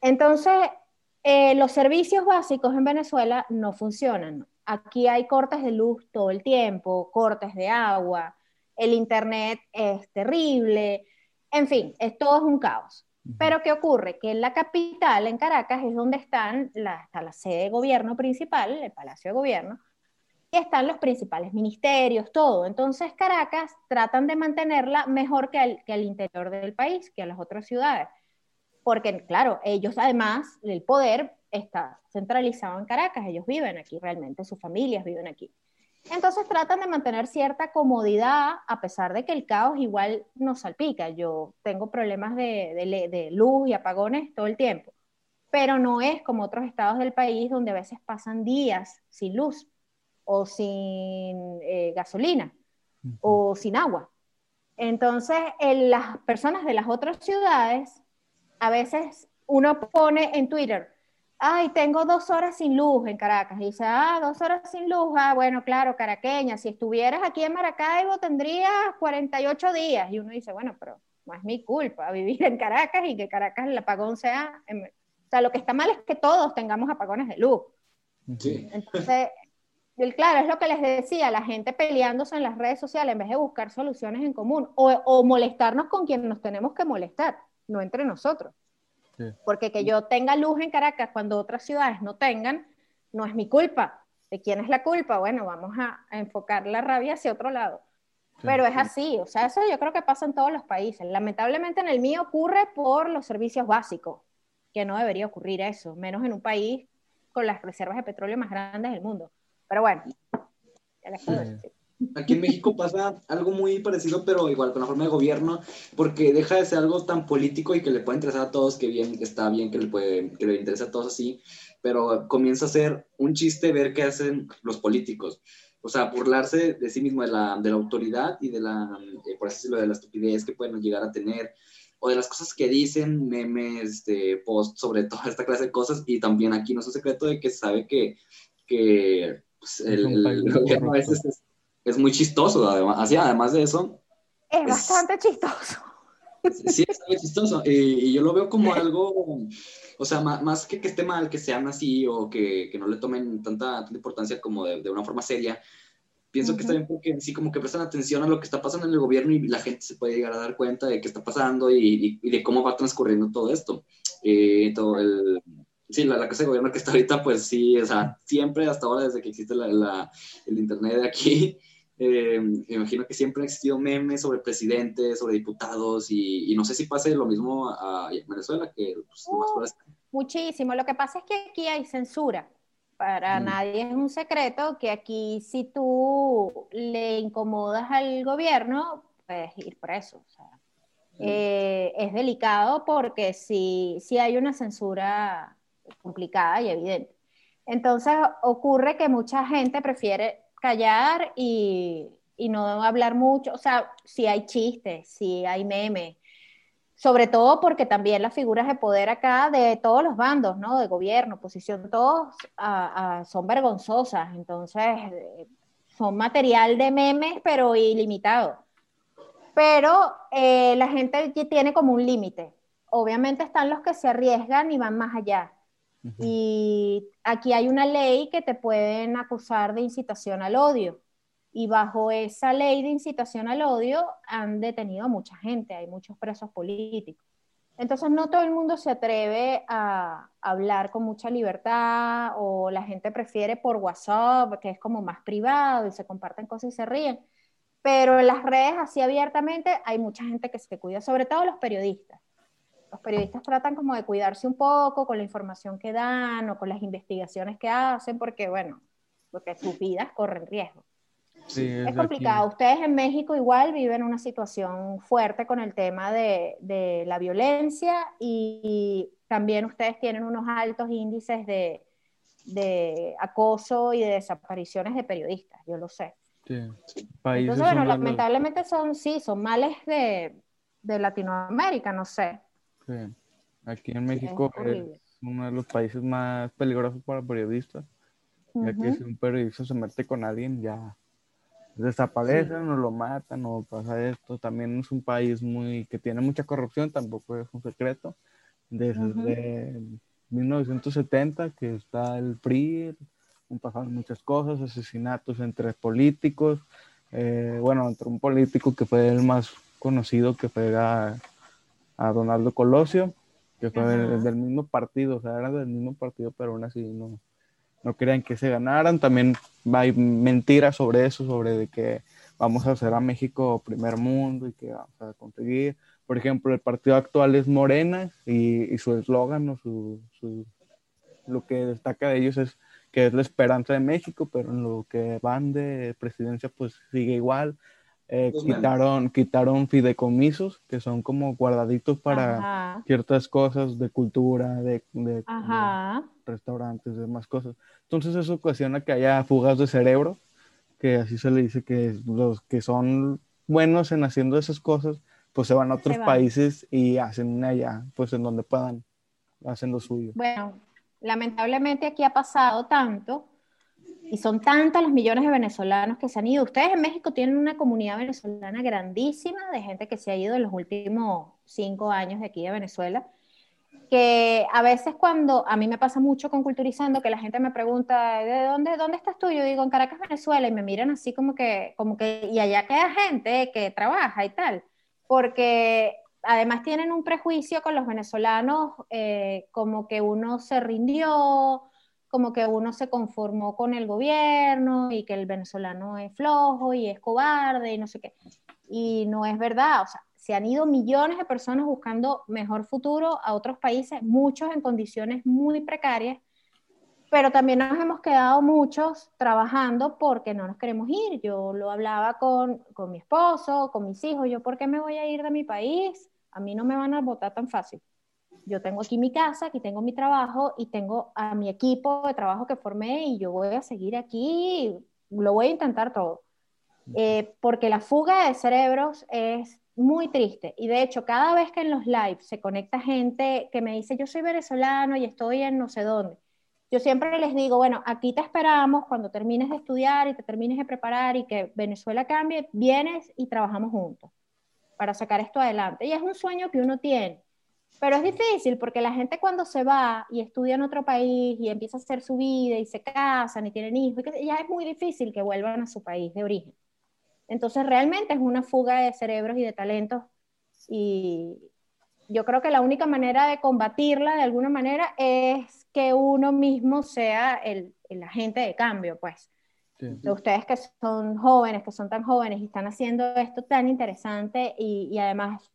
Entonces, eh, los servicios básicos en Venezuela no funcionan. Aquí hay cortes de luz todo el tiempo, cortes de agua, el internet es terrible, en fin, todo es un caos. Pero ¿qué ocurre? Que en la capital, en Caracas, es donde están está la sede de gobierno principal, el Palacio de Gobierno, y están los principales ministerios, todo. Entonces Caracas tratan de mantenerla mejor que el, que el interior del país, que a las otras ciudades. Porque, claro, ellos además, el poder está centralizado en Caracas, ellos viven aquí realmente, sus familias viven aquí. Entonces tratan de mantener cierta comodidad a pesar de que el caos igual nos salpica. Yo tengo problemas de, luz y apagones todo el tiempo, pero no es como otros estados del país donde a veces pasan días sin luz o sin eh, gasolina o sin agua. Entonces, en las personas de las otras ciudades, a veces uno pone en Twitter, ay, tengo dos horas sin luz en Caracas. Y dice, ah, dos horas sin luz, ah, bueno, claro, caraqueña, si estuvieras aquí en Maracaibo tendrías 48 días. Y uno dice, bueno, pero no es mi culpa vivir en Caracas y que Caracas el apagón sea... o sea, lo que está mal es que todos tengamos apagones de luz. Sí. Entonces, claro, es lo que les decía, la gente peleándose en las redes sociales en vez de buscar soluciones en común o, o molestarnos con quien nos tenemos que molestar, no entre nosotros. Porque que yo tenga luz en Caracas cuando otras ciudades no tengan, no es mi culpa. ¿De quién es la culpa? Bueno, vamos a, enfocar la rabia hacia otro lado. Pero es así, o sea, eso yo creo que pasa en todos los países. Lamentablemente en el mío ocurre por los servicios básicos, que no debería ocurrir eso, menos en un país con las reservas de petróleo más grandes del mundo. Pero bueno, ya les puedo decir. Aquí en México pasa algo muy parecido, pero igual con la forma de gobierno, porque deja de ser algo tan político y que le puede interesar a todos, que bien, que está bien, que le, puede, que le interesa a todos así, pero comienza a ser un chiste ver qué hacen los políticos. O sea, burlarse de sí mismo, de la, de la autoridad y de la, eh, por así decirlo, de la estupidez que pueden llegar a tener, o de las cosas que dicen, memes, de post sobre toda esta clase de cosas, y también aquí no es un secreto de que sabe que, que pues, el, el, gobierno a veces es es muy chistoso, además, así, además de eso. Es, bastante chistoso. Sí, es muy chistoso. Y, yo lo veo como algo, o sea, más, que que esté mal que sean así o que, que no le tomen tanta, importancia como de, de, una forma seria, pienso que está bien porque sí como que prestan atención a lo que está pasando en el gobierno y la gente se puede llegar a dar cuenta de qué está pasando y, y, de cómo va transcurriendo todo esto. Eh, todo el, Sí, la, casa de gobierno que está ahorita, pues sí, o sea, siempre hasta ahora, desde que existe la, el internet de aquí, eh, me imagino que siempre han existido memes sobre presidentes, sobre diputados, y, no sé si pase lo mismo a, Venezuela, que pues, uh, Muchísimo. Lo que pasa es que aquí hay censura. Para mm. nadie es un secreto que aquí si tú le incomodas al gobierno, puedes ir preso. O sea, mm. eh, es delicado porque si, si hay una censura complicada y evidente. Entonces ocurre que mucha gente prefiere callar y, y no hablar mucho. O sea, si hay chistes, si hay memes, sobre todo porque también las figuras de poder acá de todos los bandos, ¿no? De gobierno, oposición, todos son vergonzosas, entonces eh, son material de memes, pero ilimitado. Pero eh, la gente tiene como un límite. Obviamente están los que se arriesgan y van más allá. Y aquí hay una ley que te pueden acusar de incitación al odio y bajo esa ley de incitación al odio han detenido a mucha gente, hay muchos presos políticos. Entonces no todo el mundo se atreve a hablar con mucha libertad o la gente prefiere por WhatsApp, que es como más privado y se comparten cosas y se ríen. Pero en las redes así abiertamente hay mucha gente que se cuida, sobre todo los periodistas. Los periodistas tratan como de cuidarse un poco con la información que dan o con las investigaciones que hacen porque, bueno, porque sus vidas corren riesgo es, complicado. Ustedes en México igual viven una situación fuerte con el tema de, de la violencia y, también ustedes tienen unos altos índices de, de, acoso y de desapariciones de periodistas, yo lo sé. Sí. Entonces, bueno, lamentablemente son, sí, son males de, de Latinoamérica, no sé. Sí. Aquí en México es, uno de los países más peligrosos para periodistas, ya que si un periodista se mete con alguien, ya desaparecen o lo matan o pasa esto. También es un país muy que tiene mucha corrupción, tampoco es un secreto. Desde 1970 que está el PRI, han pasado muchas cosas, asesinatos entre políticos, eh, bueno, entre un político que fue el más conocido, que fue a, Donaldo Colosio, que fue del, mismo partido, o sea, era del mismo partido, pero aún así no, no querían que se ganaran. También hay mentiras sobre eso, sobre de que vamos a hacer a México primer mundo y que vamos a conseguir. Por ejemplo, el partido actual es Morena y, su eslogan o su, lo que destaca de ellos es que es la esperanza de México, pero en lo que van de presidencia pues sigue igual. Eh, quitaron, quitaron fideicomisos, que son como guardaditos para ciertas cosas de cultura, de, de, restaurantes, demás cosas. Entonces eso ocasiona que haya fugas de cerebro, que así se le dice que los que son buenos en haciendo esas cosas, pues se van a otros países y hacen allá, pues en donde puedan, hacen lo suyo. Bueno, lamentablemente aquí ha pasado tanto y son tantos los millones de venezolanos que se han ido. Ustedes en México tienen una comunidad venezolana grandísima de gente que se ha ido en los últimos cinco años de aquí de Venezuela, que a veces cuando, a mí me pasa mucho con Culturizando, que la gente me pregunta, ¿de dónde, dónde estás tú? Yo digo, en Caracas, Venezuela, y me miran así como que, como que, y allá queda gente que trabaja y tal, porque además tienen un prejuicio con los venezolanos, eh, como que uno se rindió, como que uno se conformó con el gobierno y que el venezolano es flojo y es cobarde y no sé qué. Y no es verdad, o sea, se han ido millones de personas buscando mejor futuro a otros países, muchos en condiciones muy precarias, pero también nos hemos quedado muchos trabajando porque no nos queremos ir. Yo lo hablaba con, con mi esposo, con mis hijos, yo, ¿por qué me voy a ir de mi país? A mí no me van a votar tan fácil yo tengo aquí mi casa, aquí tengo mi trabajo y tengo a mi equipo de trabajo que formé y yo voy a seguir aquí, lo voy a intentar todo. Eh, porque la fuga de cerebros es muy triste y de hecho cada vez que en los lives se conecta gente que me dice yo soy venezolano y estoy en no sé dónde, yo siempre les digo, bueno, aquí te esperamos cuando termines de estudiar y te termines de preparar y que Venezuela cambie, vienes y trabajamos juntos para sacar esto adelante. Y es un sueño que uno tiene. Pero es difícil porque la gente cuando se va y estudia en otro país y empieza a hacer su vida y se casan y tienen hijos, ya es muy difícil que vuelvan a su país de origen. Entonces realmente es una fuga de cerebros y de talentos y, yo creo que la única manera de combatirla de alguna manera es que uno mismo sea el, el agente de cambio, pues. De ustedes que son jóvenes, que son tan jóvenes y están haciendo esto tan interesante y, y, además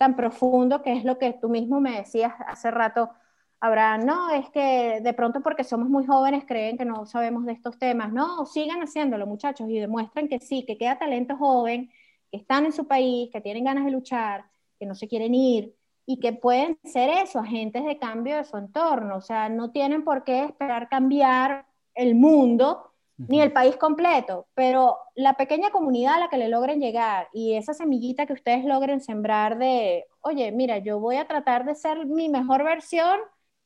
tan profundo, que es lo que tú mismo me decías hace rato, Abraham, no, es que de pronto porque somos muy jóvenes creen que no sabemos de estos temas. No, sigan haciéndolo, muchachos, y demuestran que sí, que queda talento joven, que están en su país, que tienen ganas de luchar, que no se quieren ir y que pueden ser eso, agentes de cambio de su entorno. O sea, no tienen por qué esperar cambiar el mundo ni el país completo, pero la pequeña comunidad a la que le logren llegar y esa semillita que ustedes logren sembrar de, oye, mira, yo voy a tratar de ser mi mejor versión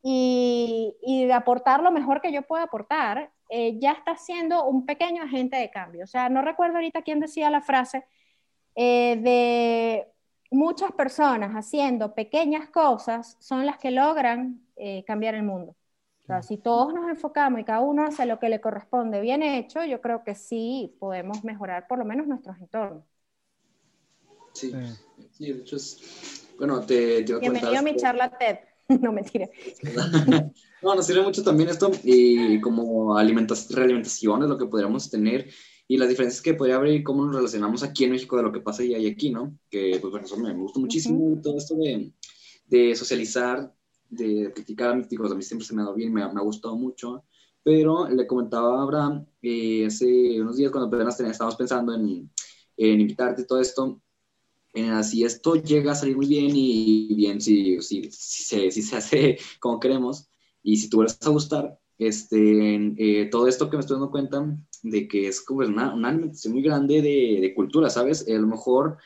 y, y de aportar lo mejor que yo pueda aportar, eh, ya está siendo un pequeño agente de cambio. O sea, no recuerdo ahorita quién decía la frase eh, de muchas personas haciendo pequeñas cosas son las que logran eh, cambiar el mundo. O sea, si todos nos enfocamos y cada uno hace lo que le corresponde bien hecho, yo creo que sí podemos mejorar por lo menos nuestros entornos. Sí, sí de hecho es... Bueno, te, te Bienvenido a mi charla TED. no, mentira. no, nos sirve mucho también esto y como realimentación es lo que podríamos tener y las diferencias que podría haber y cómo nos relacionamos aquí en México de lo que pasa y hay aquí, ¿no? Que, pues, bueno, eso me, gusta muchísimo todo esto de, de, socializar, de criticar a mis hijos, a mí siempre se me ha dado bien, me, me ha gustado mucho, pero le comentaba a Abraham eh, hace unos días cuando apenas estábamos pensando en, en invitarte y todo esto, en, si esto llega a salir muy bien y bien, si, si, si, se, si se hace como queremos y si tú vuelves a gustar, este, eh, todo esto que me estoy dando cuenta de que es como una, una muy grande de, de cultura, ¿sabes? a lo mejor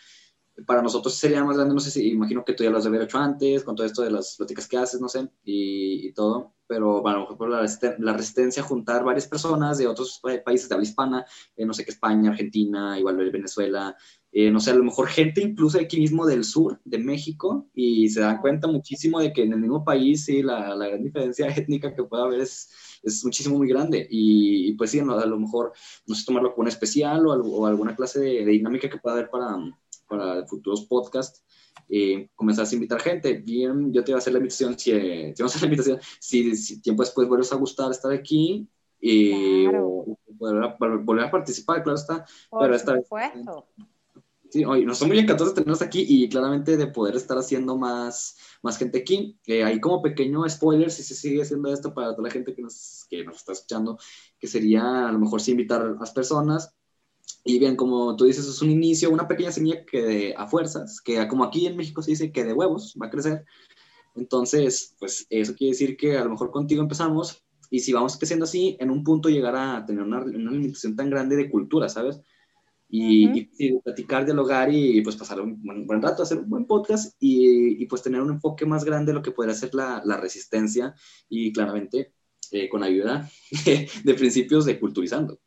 para nosotros sería más grande, no sé si, imagino que tú ya lo has de haber hecho antes, con todo esto de las pláticas que haces, no sé, y, y todo, pero a lo mejor por la, la, resistencia a juntar varias personas de otros países de habla hispana, eh, no sé qué, España, Argentina, igual Venezuela, eh, no sé, a lo mejor gente incluso aquí mismo del sur, de México, y se dan cuenta muchísimo de que en el mismo país, sí, la, la gran diferencia étnica que puede haber es, es muchísimo, muy grande. Y, pues sí, no, a lo mejor, no sé, tomarlo como un especial o, o alguna clase de, de, dinámica que pueda haber para, para futuros podcasts. Eh, comenzar a invitar gente. Bien, yo te voy a hacer la invitación, si, eh, te voy a hacer la invitación, si, si tiempo después vuelves a gustar estar aquí, eh, claro. o, volver, a, volver, a, participar, claro está. Por pero esta supuesto. Vez, Sí, hoy nos son muy encantados de tenernos aquí y claramente de poder estar haciendo más, más gente aquí. Eh, ahí como pequeño spoiler, si se sigue haciendo esto para toda la gente que nos, que nos está escuchando, que sería a lo mejor sí invitar a las personas. Y bien, como tú dices, es un inicio, una pequeña semilla que de, a fuerzas, que como aquí en México se dice que de huevos va a crecer. Entonces, pues eso quiere decir que a lo mejor contigo empezamos y si vamos creciendo así, en un punto llegar a tener una, una limitación tan grande de cultura, ¿sabes? y, uh -huh. y, y, platicar, dialogar y pues pasar un buen, buen rato, hacer un buen podcast y, y, pues tener un enfoque más grande de lo que podría ser la, la resistencia y claramente eh, con ayuda de principios de culturizando.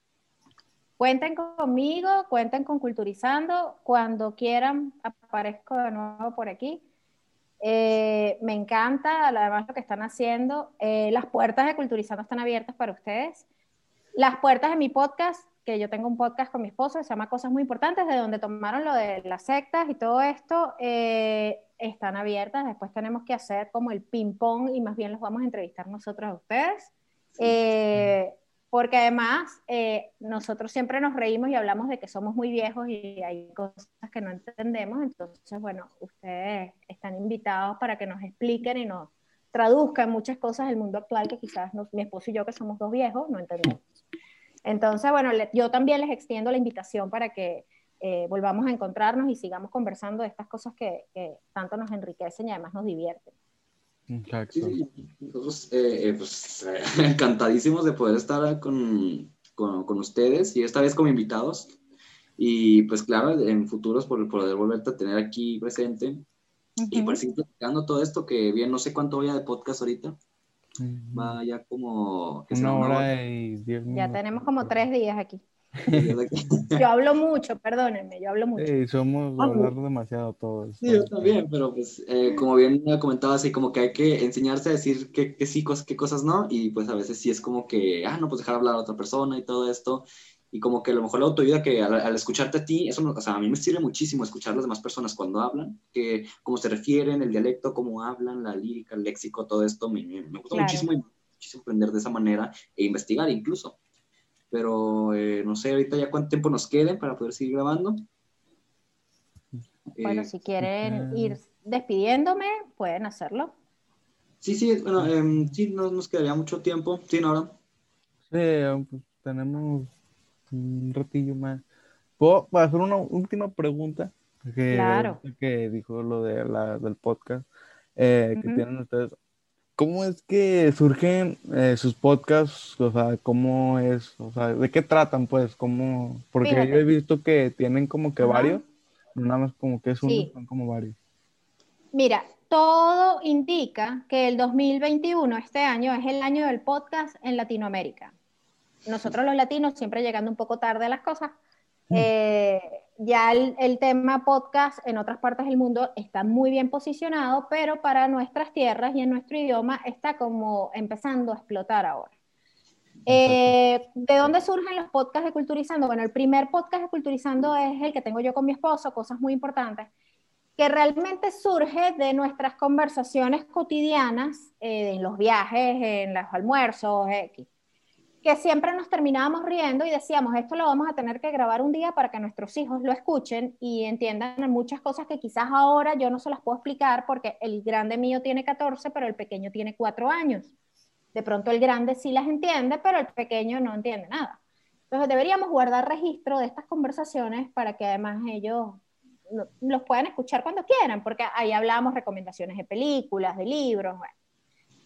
Cuenten conmigo, cuenten con Culturizando, cuando quieran aparezco de nuevo por aquí. Eh, me encanta además lo que están haciendo. Eh, las puertas de Culturizando están abiertas para ustedes. Las puertas de mi podcast que yo tengo un podcast con mi esposo que se llama Cosas Muy Importantes, de donde tomaron lo de las sectas y todo esto, eh, están abiertas. Después tenemos que hacer como el ping-pong y más bien los vamos a entrevistar nosotros a ustedes. Sí. Porque además eh, nosotros siempre nos reímos y hablamos de que somos muy viejos y hay cosas que no entendemos. Entonces, bueno, ustedes están invitados para que nos expliquen y nos traduzcan muchas cosas del mundo actual que quizás mi esposo y yo, que somos dos viejos, no entendemos. Entonces, bueno, yo también les extiendo la invitación para que eh, volvamos a encontrarnos y sigamos conversando de estas cosas que tanto nos enriquecen y además nos divierten. Nosotros eh, eh, pues, encantadísimos de poder estar con, con, con, ustedes y esta vez como invitados. Y pues claro, en futuros por poder volverte a tener aquí presente uh -huh. y por seguir platicando todo esto que bien, no sé cuánto voy a de podcast ahorita. Va ya como... Una hora y diez minutos. Ya tenemos como tres días aquí. yo hablo mucho, perdónenme, yo hablo mucho. Sí, somos ah, hablar demasiado todos. Sí, yo también, pero pues eh, como bien me comentaba así, como que hay que enseñarse a decir qué, sí, cosas, qué cosas no, y pues a veces sí es como que, ah, no, pues dejar hablar a otra persona y todo esto, y como que a lo mejor la autoayuda que al, escucharte a ti, eso, o sea, a mí me sirve muchísimo escuchar a las demás personas cuando hablan, que cómo se refieren, el dialecto, cómo hablan, la lírica, el léxico, todo esto, me, me, gusta muchísimo, muchísimo aprender de esa manera e investigar incluso. Pero eh, no sé ahorita ya cuánto tiempo nos quede para poder seguir grabando. Bueno, eh, si quieren ir despidiéndome, pueden hacerlo. Sí, sí, bueno, em, sí, no nos quedaría mucho tiempo. Sí, Nora. Sí, pues, tenemos un ratillo más. ¿Puedo hacer una última pregunta? Que, claro. Que dijo lo de la, del podcast eh, que tienen ustedes. ¿Cómo es que surgen eh, sus podcasts? O sea, ¿cómo es? O sea, ¿de qué tratan, pues? ¿Cómo? Porque yo he visto que tienen como que varios, nada más como que es uno, son como varios. Mira, todo indica que el 2021, este año, es el año del podcast en Latinoamérica. Nosotros los latinos siempre llegando un poco tarde a las cosas. Mm. Eh, ya el, tema podcast en otras partes del mundo está muy bien posicionado, pero para nuestras tierras y en nuestro idioma está como empezando a explotar ahora. Eh, ¿De dónde surgen los podcasts de Culturizando? Bueno, el primer podcast de Culturizando es el que tengo yo con mi esposo, cosas muy importantes que realmente surge de nuestras conversaciones cotidianas, eh, en los viajes, en los almuerzos, que siempre nos terminábamos riendo y decíamos, esto lo vamos a tener que grabar un día para que nuestros hijos lo escuchen y entiendan muchas cosas que quizás ahora yo no se las puedo explicar porque el grande mío tiene 14, pero el pequeño tiene 4 años. De pronto el grande sí las entiende, pero el pequeño no entiende nada. Entonces deberíamos guardar registro de estas conversaciones para que además ellos los puedan escuchar cuando quieran, porque ahí hablábamos recomendaciones de películas, de libros.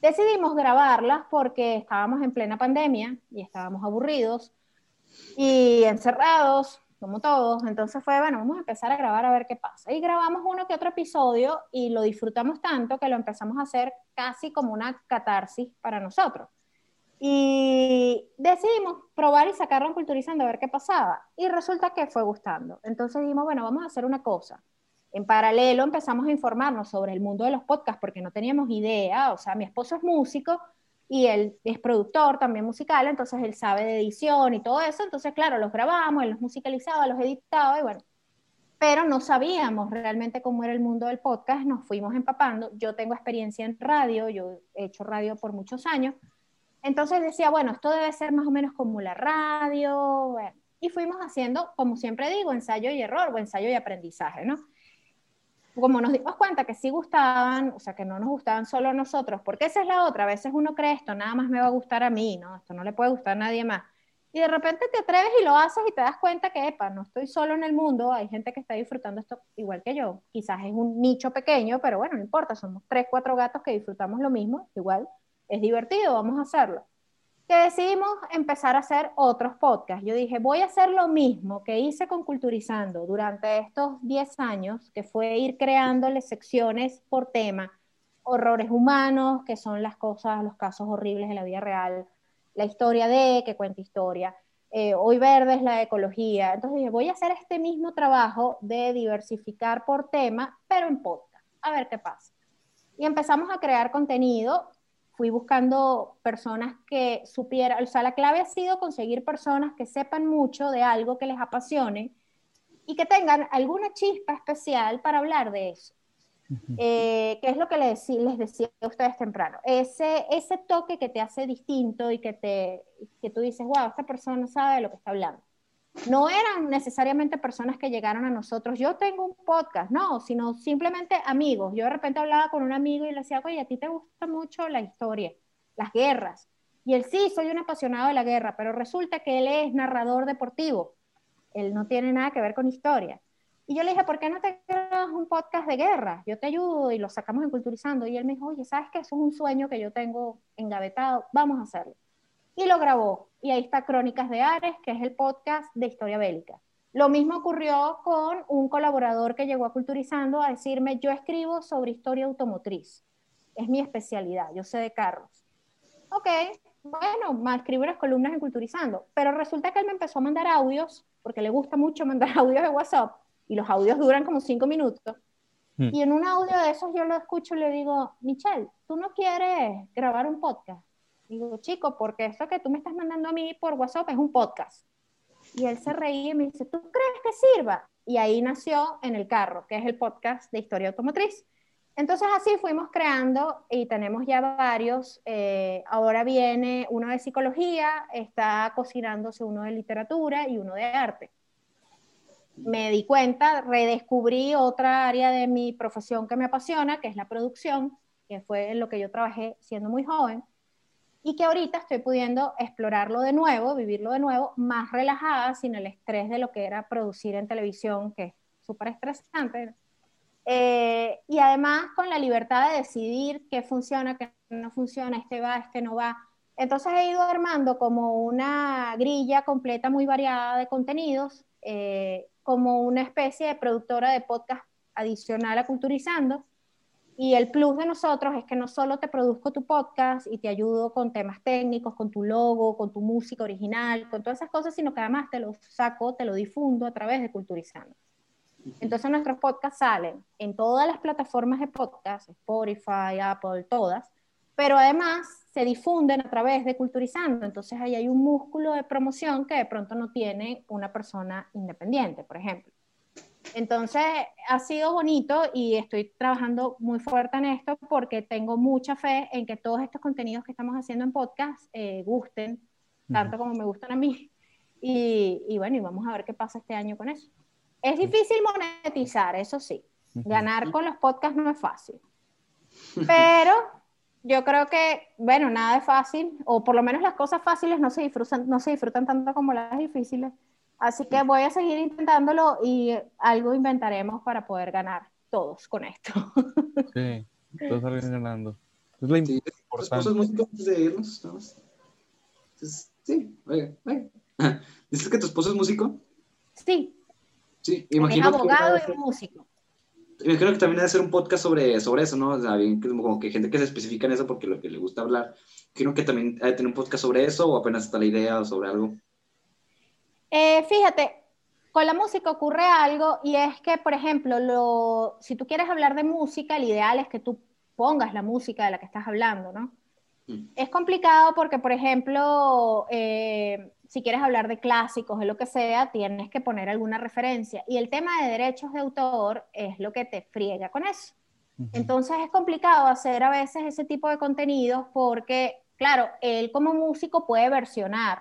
Decidimos grabarlas porque estábamos en plena pandemia y estábamos aburridos y encerrados, como todos. Entonces fue, bueno, vamos a empezar a grabar a ver qué pasa. Y grabamos uno que otro episodio y lo disfrutamos tanto que lo empezamos a hacer casi como una catarsis para nosotros. Y decidimos probar y sacarlo en Culturizando a ver qué pasaba. Y resulta que fue gustando. Entonces dijimos, bueno, vamos a hacer una cosa. En paralelo empezamos a informarnos sobre el mundo de los podcasts porque no teníamos idea. O sea, mi esposo es músico y él es productor también musical, entonces él sabe de edición y todo eso. Entonces, claro, los grabamos, él los musicalizaba, los editaba y bueno. Pero no sabíamos realmente cómo era el mundo del podcast, nos fuimos empapando. Yo tengo experiencia en radio, yo he hecho radio por muchos años entonces decía, bueno, esto debe ser más o menos como la radio, y fuimos haciendo, como siempre digo, ensayo y error o ensayo y aprendizaje, ¿no? Como nos dimos cuenta que sí gustaban, o sea, que no nos gustaban solo a nosotros, porque esa es la otra, a veces uno cree esto, nada más me va a gustar a mí, ¿no? Esto no le puede gustar a nadie más. Y de repente te atreves y lo haces y te das cuenta que, epa, no estoy solo en el mundo, hay gente que está disfrutando esto igual que yo. Quizás es un nicho pequeño, pero bueno, no importa, somos tres, cuatro gatos que disfrutamos lo mismo, igual es divertido, vamos a hacerlo. Que decidimos empezar a hacer otros podcasts. Yo dije, voy a hacer lo mismo que hice con Culturizando durante estos 10 años, que fue ir creándole secciones por tema, horrores humanos, que son las cosas, los casos horribles de la vida real, la historia de, que cuenta historia, eh, Hoy Verde es la ecología. Entonces dije, voy a hacer este mismo trabajo de diversificar por tema, pero en podcast, a ver qué pasa. Y empezamos a crear contenido fui buscando personas que supieran, o sea, la clave ha sido conseguir personas que sepan mucho de algo que les apasione y que tengan alguna chispa especial para hablar de eso. Eh, que es lo que les, les decía a ustedes temprano. Ese, ese toque que te hace distinto y que, te, que tú dices, wow, esta persona sabe de lo que está hablando no eran necesariamente personas que llegaron a nosotros, yo tengo un podcast, no, sino simplemente amigos. Yo de repente hablaba con un amigo y le decía, oye, a ti te gusta mucho la historia, las guerras. Y él sí, soy un apasionado de la guerra, pero resulta que él es narrador deportivo. Él no tiene nada que ver con historia. Y yo le dije, ¿por qué no te creas un podcast de guerra? Yo te ayudo y lo sacamos en Culturizando. Y él me dijo, oye, ¿sabes qué? Eso es un sueño que yo tengo engavetado, vamos a hacerlo y lo grabó. Y ahí está Crónicas de Ares, que es el podcast de historia bélica. Lo mismo ocurrió con un colaborador que llegó a Culturizando a decirme, yo escribo sobre historia automotriz. Es mi especialidad, yo sé de carros. Ok, bueno, escribo las columnas en Culturizando. Pero resulta que él me empezó a mandar audios, porque le gusta mucho mandar audios de WhatsApp, y los audios duran como cinco minutos. Hmm. Y en un audio de esos yo lo escucho y le digo, Michelle, ¿tú no quieres grabar un podcast? Digo, chico, porque eso que tú me estás mandando a mí por WhatsApp es un podcast. Y él se reía y me dice, ¿tú crees que sirva? Y ahí nació En el Carro, que es el podcast de historia automotriz. Entonces así fuimos creando y tenemos ya varios. Eh, ahora viene uno de psicología, está cocinándose uno de literatura y uno de arte. Me di cuenta, redescubrí otra área de mi profesión que me apasiona, que es la producción, que fue en lo que yo trabajé siendo muy joven, y que ahorita estoy pudiendo explorarlo de nuevo, vivirlo de nuevo, más relajada, sin el estrés de lo que era producir en televisión, que es súper estresante eh, y además con la libertad de decidir qué funciona, qué no funciona, este va, este no va. Entonces he ido armando como una grilla completa muy variada de contenidos, eh, como una especie de productora de podcast adicional a Culturizando. Y el plus de nosotros es que no solo te produzco tu podcast y te ayudo con temas técnicos, con tu logo, con tu música original, con todas esas cosas, sino que además te lo saco, te lo difundo a través de Culturizando. Entonces nuestros podcasts salen en todas las plataformas de podcast, Spotify, Apple, todas, pero además se difunden a través de Culturizando. Entonces ahí hay un músculo de promoción que de pronto no tiene una persona independiente, por ejemplo. Entonces ha sido bonito y estoy trabajando muy fuerte en esto porque tengo mucha fe en que todos estos contenidos que estamos haciendo en podcast eh, gusten, tanto como me gustan a mí. Y, y bueno, y vamos a ver qué pasa este año con eso. Es difícil monetizar, eso sí. Ganar con los podcasts no es fácil. Pero yo creo que, bueno, nada es fácil, o por lo menos las cosas fáciles no se disfrutan, no se disfrutan tanto como las difíciles. Así que voy a seguir intentándolo y algo inventaremos para poder ganar todos con esto. Sí, todos salen ganando. Es la sí, importante. músicos antes de irnos, Sí, oye, oye. ¿Dices que tu esposo es músico? Sí. Sí, imagino. Es abogado y músico. Imagino que también debe ser un podcast sobre, sobre eso, ¿no? O sea, bien, como que gente que se especifica en eso porque lo que le gusta hablar. Creo que también hay que tener un podcast sobre eso o apenas está la idea o sobre algo. Eh, fíjate, con la música ocurre algo y es que, por ejemplo, lo, si tú quieres hablar de música, el ideal es que tú pongas la música de la que estás hablando, ¿no? Mm. Es complicado porque, por ejemplo, eh, si quieres hablar de clásicos, de lo que sea, tienes que poner alguna referencia. Y el tema de derechos de autor es lo que te friega con eso. Entonces es complicado hacer a veces ese tipo de contenidos porque, claro, él como músico puede versionar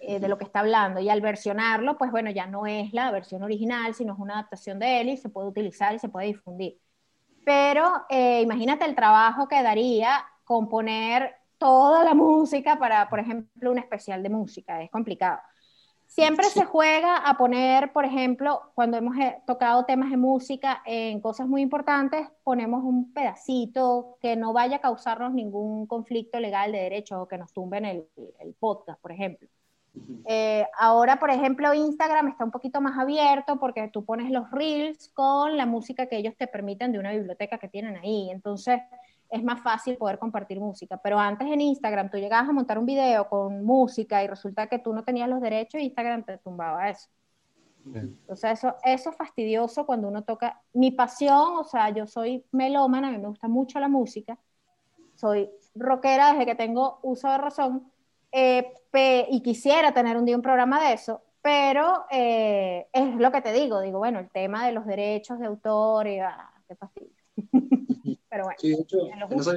eh, de lo que está hablando y al versionarlo, pues bueno, ya no es la versión original, sino es una adaptación de él y se puede utilizar y se puede difundir. Pero eh, imagínate el trabajo que daría componer toda la música para, por ejemplo, un especial de música. Es complicado. Siempre se juega a poner, por ejemplo, cuando hemos eh, tocado temas de música en cosas muy importantes, ponemos un pedacito que no vaya a causarnos ningún conflicto legal de derecho o que nos tumben el, el podcast, por ejemplo. Eh, ahora, por ejemplo, Instagram está un poquito más abierto porque tú pones los reels con la música que ellos te permiten de una biblioteca que tienen ahí. Entonces, es más fácil poder compartir música. Pero antes en Instagram tú llegabas a montar un video con música y resulta que tú no tenías los derechos y Instagram te tumbaba eso. Entonces eso, eso es fastidioso cuando uno toca. Mi pasión, o sea, yo soy melómana, a mí me gusta mucho la música, soy rockera desde que tengo uso de razón eh, y quisiera tener un día un programa de eso, pero eh, es lo que te digo, digo, bueno, el tema de los derechos de autor, y, ah, qué fastidio. Pero bueno. Sí, de hecho,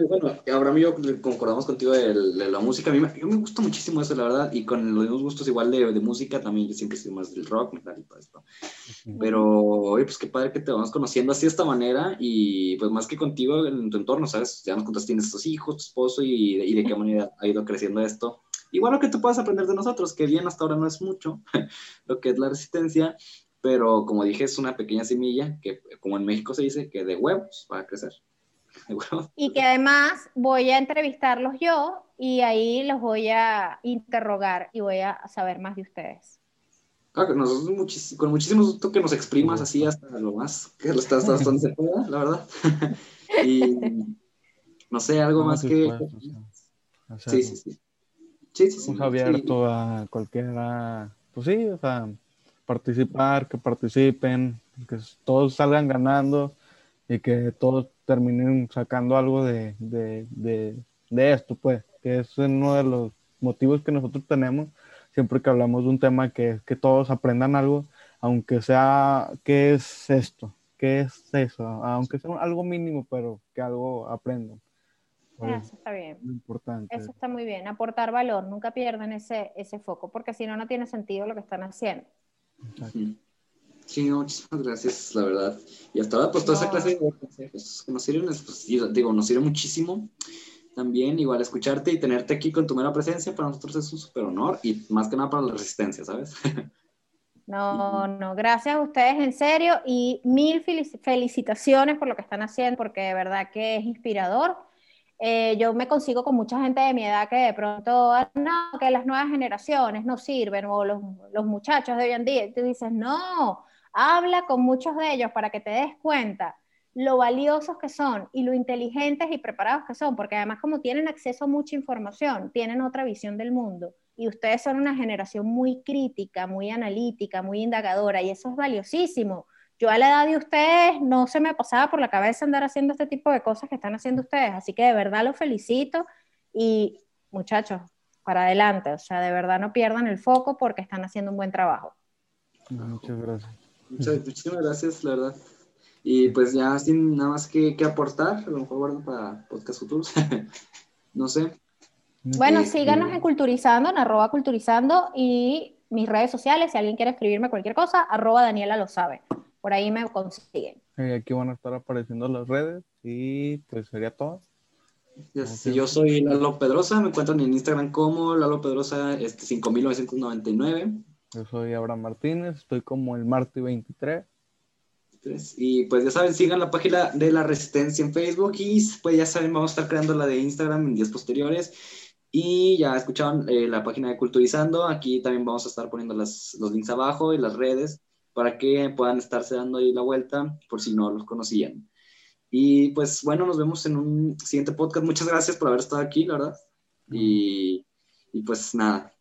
bueno, Abraham y yo concordamos contigo de, la música. A mí, me, me gusta muchísimo eso, la verdad. Y con los mismos gustos igual de, de música, también yo siempre sido más del rock, metal y todo esto. Pero, oye, pues qué padre que te vamos conociendo así de esta manera. Y pues más que contigo en tu entorno, ¿sabes? Ya nos contaste, tienes estos hijos, tu esposo y, y de qué manera ha ido creciendo esto. Igual lo que tú puedas aprender de nosotros, que bien hasta ahora no es mucho, lo que es la resistencia, pero como dije, es una pequeña semilla que, como en México se dice, que de huevos va a crecer. Y que además voy a entrevistarlos yo y ahí los voy a interrogar y voy a saber más de ustedes. Claro, nosotros con muchísimo gusto que nos exprimas así hasta lo más, que lo estás hasta donde se pueda, la verdad. y no sé, algo más que... sí, sí, sí. Sí, sí, sí. abierto a cualquiera, pues sí, o sea, participar, que participen, que todos salgan ganando y que todos terminen sacando algo de, de, de, esto, pues, que es uno de los motivos que nosotros tenemos siempre que hablamos de un tema que que todos aprendan algo, aunque sea, ¿qué es esto? ¿Qué es eso? Aunque sea algo mínimo, pero que algo aprendan. Eso está bien. Importante. Eso está muy bien. Aportar valor. Nunca pierdan ese, ese foco, porque si no, no tiene sentido lo que están haciendo. Sí, muchísimas gracias, la verdad. Y hasta ahora, pues toda esa clase de consejos que nos sirven, pues, digo, nos sirve muchísimo también, igual escucharte y tenerte aquí con tu mera presencia, para nosotros es un súper honor y más que nada para la resistencia, ¿sabes? No, no, gracias a ustedes en serio y mil felicitaciones por lo que están haciendo, porque de verdad que es inspirador. Eh, yo me consigo con mucha gente de mi edad que de pronto, no, que las nuevas generaciones no sirven, o los, los muchachos de hoy en día, y tú dices, no, habla con muchos de ellos para que te des cuenta lo valiosos que son y lo inteligentes y preparados que son, porque además como tienen acceso a mucha información, tienen otra visión del mundo y ustedes son una generación muy crítica, muy analítica, muy indagadora y eso es valiosísimo. Yo a la edad de ustedes no se me pasaba por la cabeza andar haciendo este tipo de cosas que están haciendo ustedes, así que de verdad los felicito y muchachos, para adelante, o sea, de verdad no pierdan el foco porque están haciendo un buen trabajo. Muchas gracias. Muchas, muchísimas gracias, la verdad. Y pues ya sin nada más que, que aportar, a lo mejor guardo para podcast futuros. no sé. Bueno, eh, síganos en Culturizando, en arroba Culturizando y mis redes sociales, si alguien quiere escribirme cualquier cosa, arroba Daniela lo sabe. Por ahí me consiguen. aquí van a estar apareciendo las redes y pues sería todo. Si yo soy Lalo Pedrosa, me encuentran en Instagram como Lalo Pedrosa este, 5999. Yo soy Abraham Martínez, estoy como el Marty23. Y pues ya saben, sigan la página de la Resistencia en Facebook y pues ya saben, vamos a estar creando la de Instagram en días posteriores. Y ya escucharon eh, la página de Culturizando, aquí también vamos a estar poniendo las, los links abajo y las redes para que puedan estarse dando ahí la vuelta por si no los conocían. Y pues bueno, nos vemos en un siguiente podcast. Muchas gracias por haber estado aquí, la verdad. Y, y pues nada,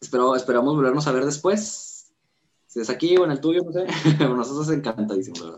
espero, esperamos volvernos a ver después. Si es aquí o en el tuyo, no sé, nosotros encantadísimos, la verdad.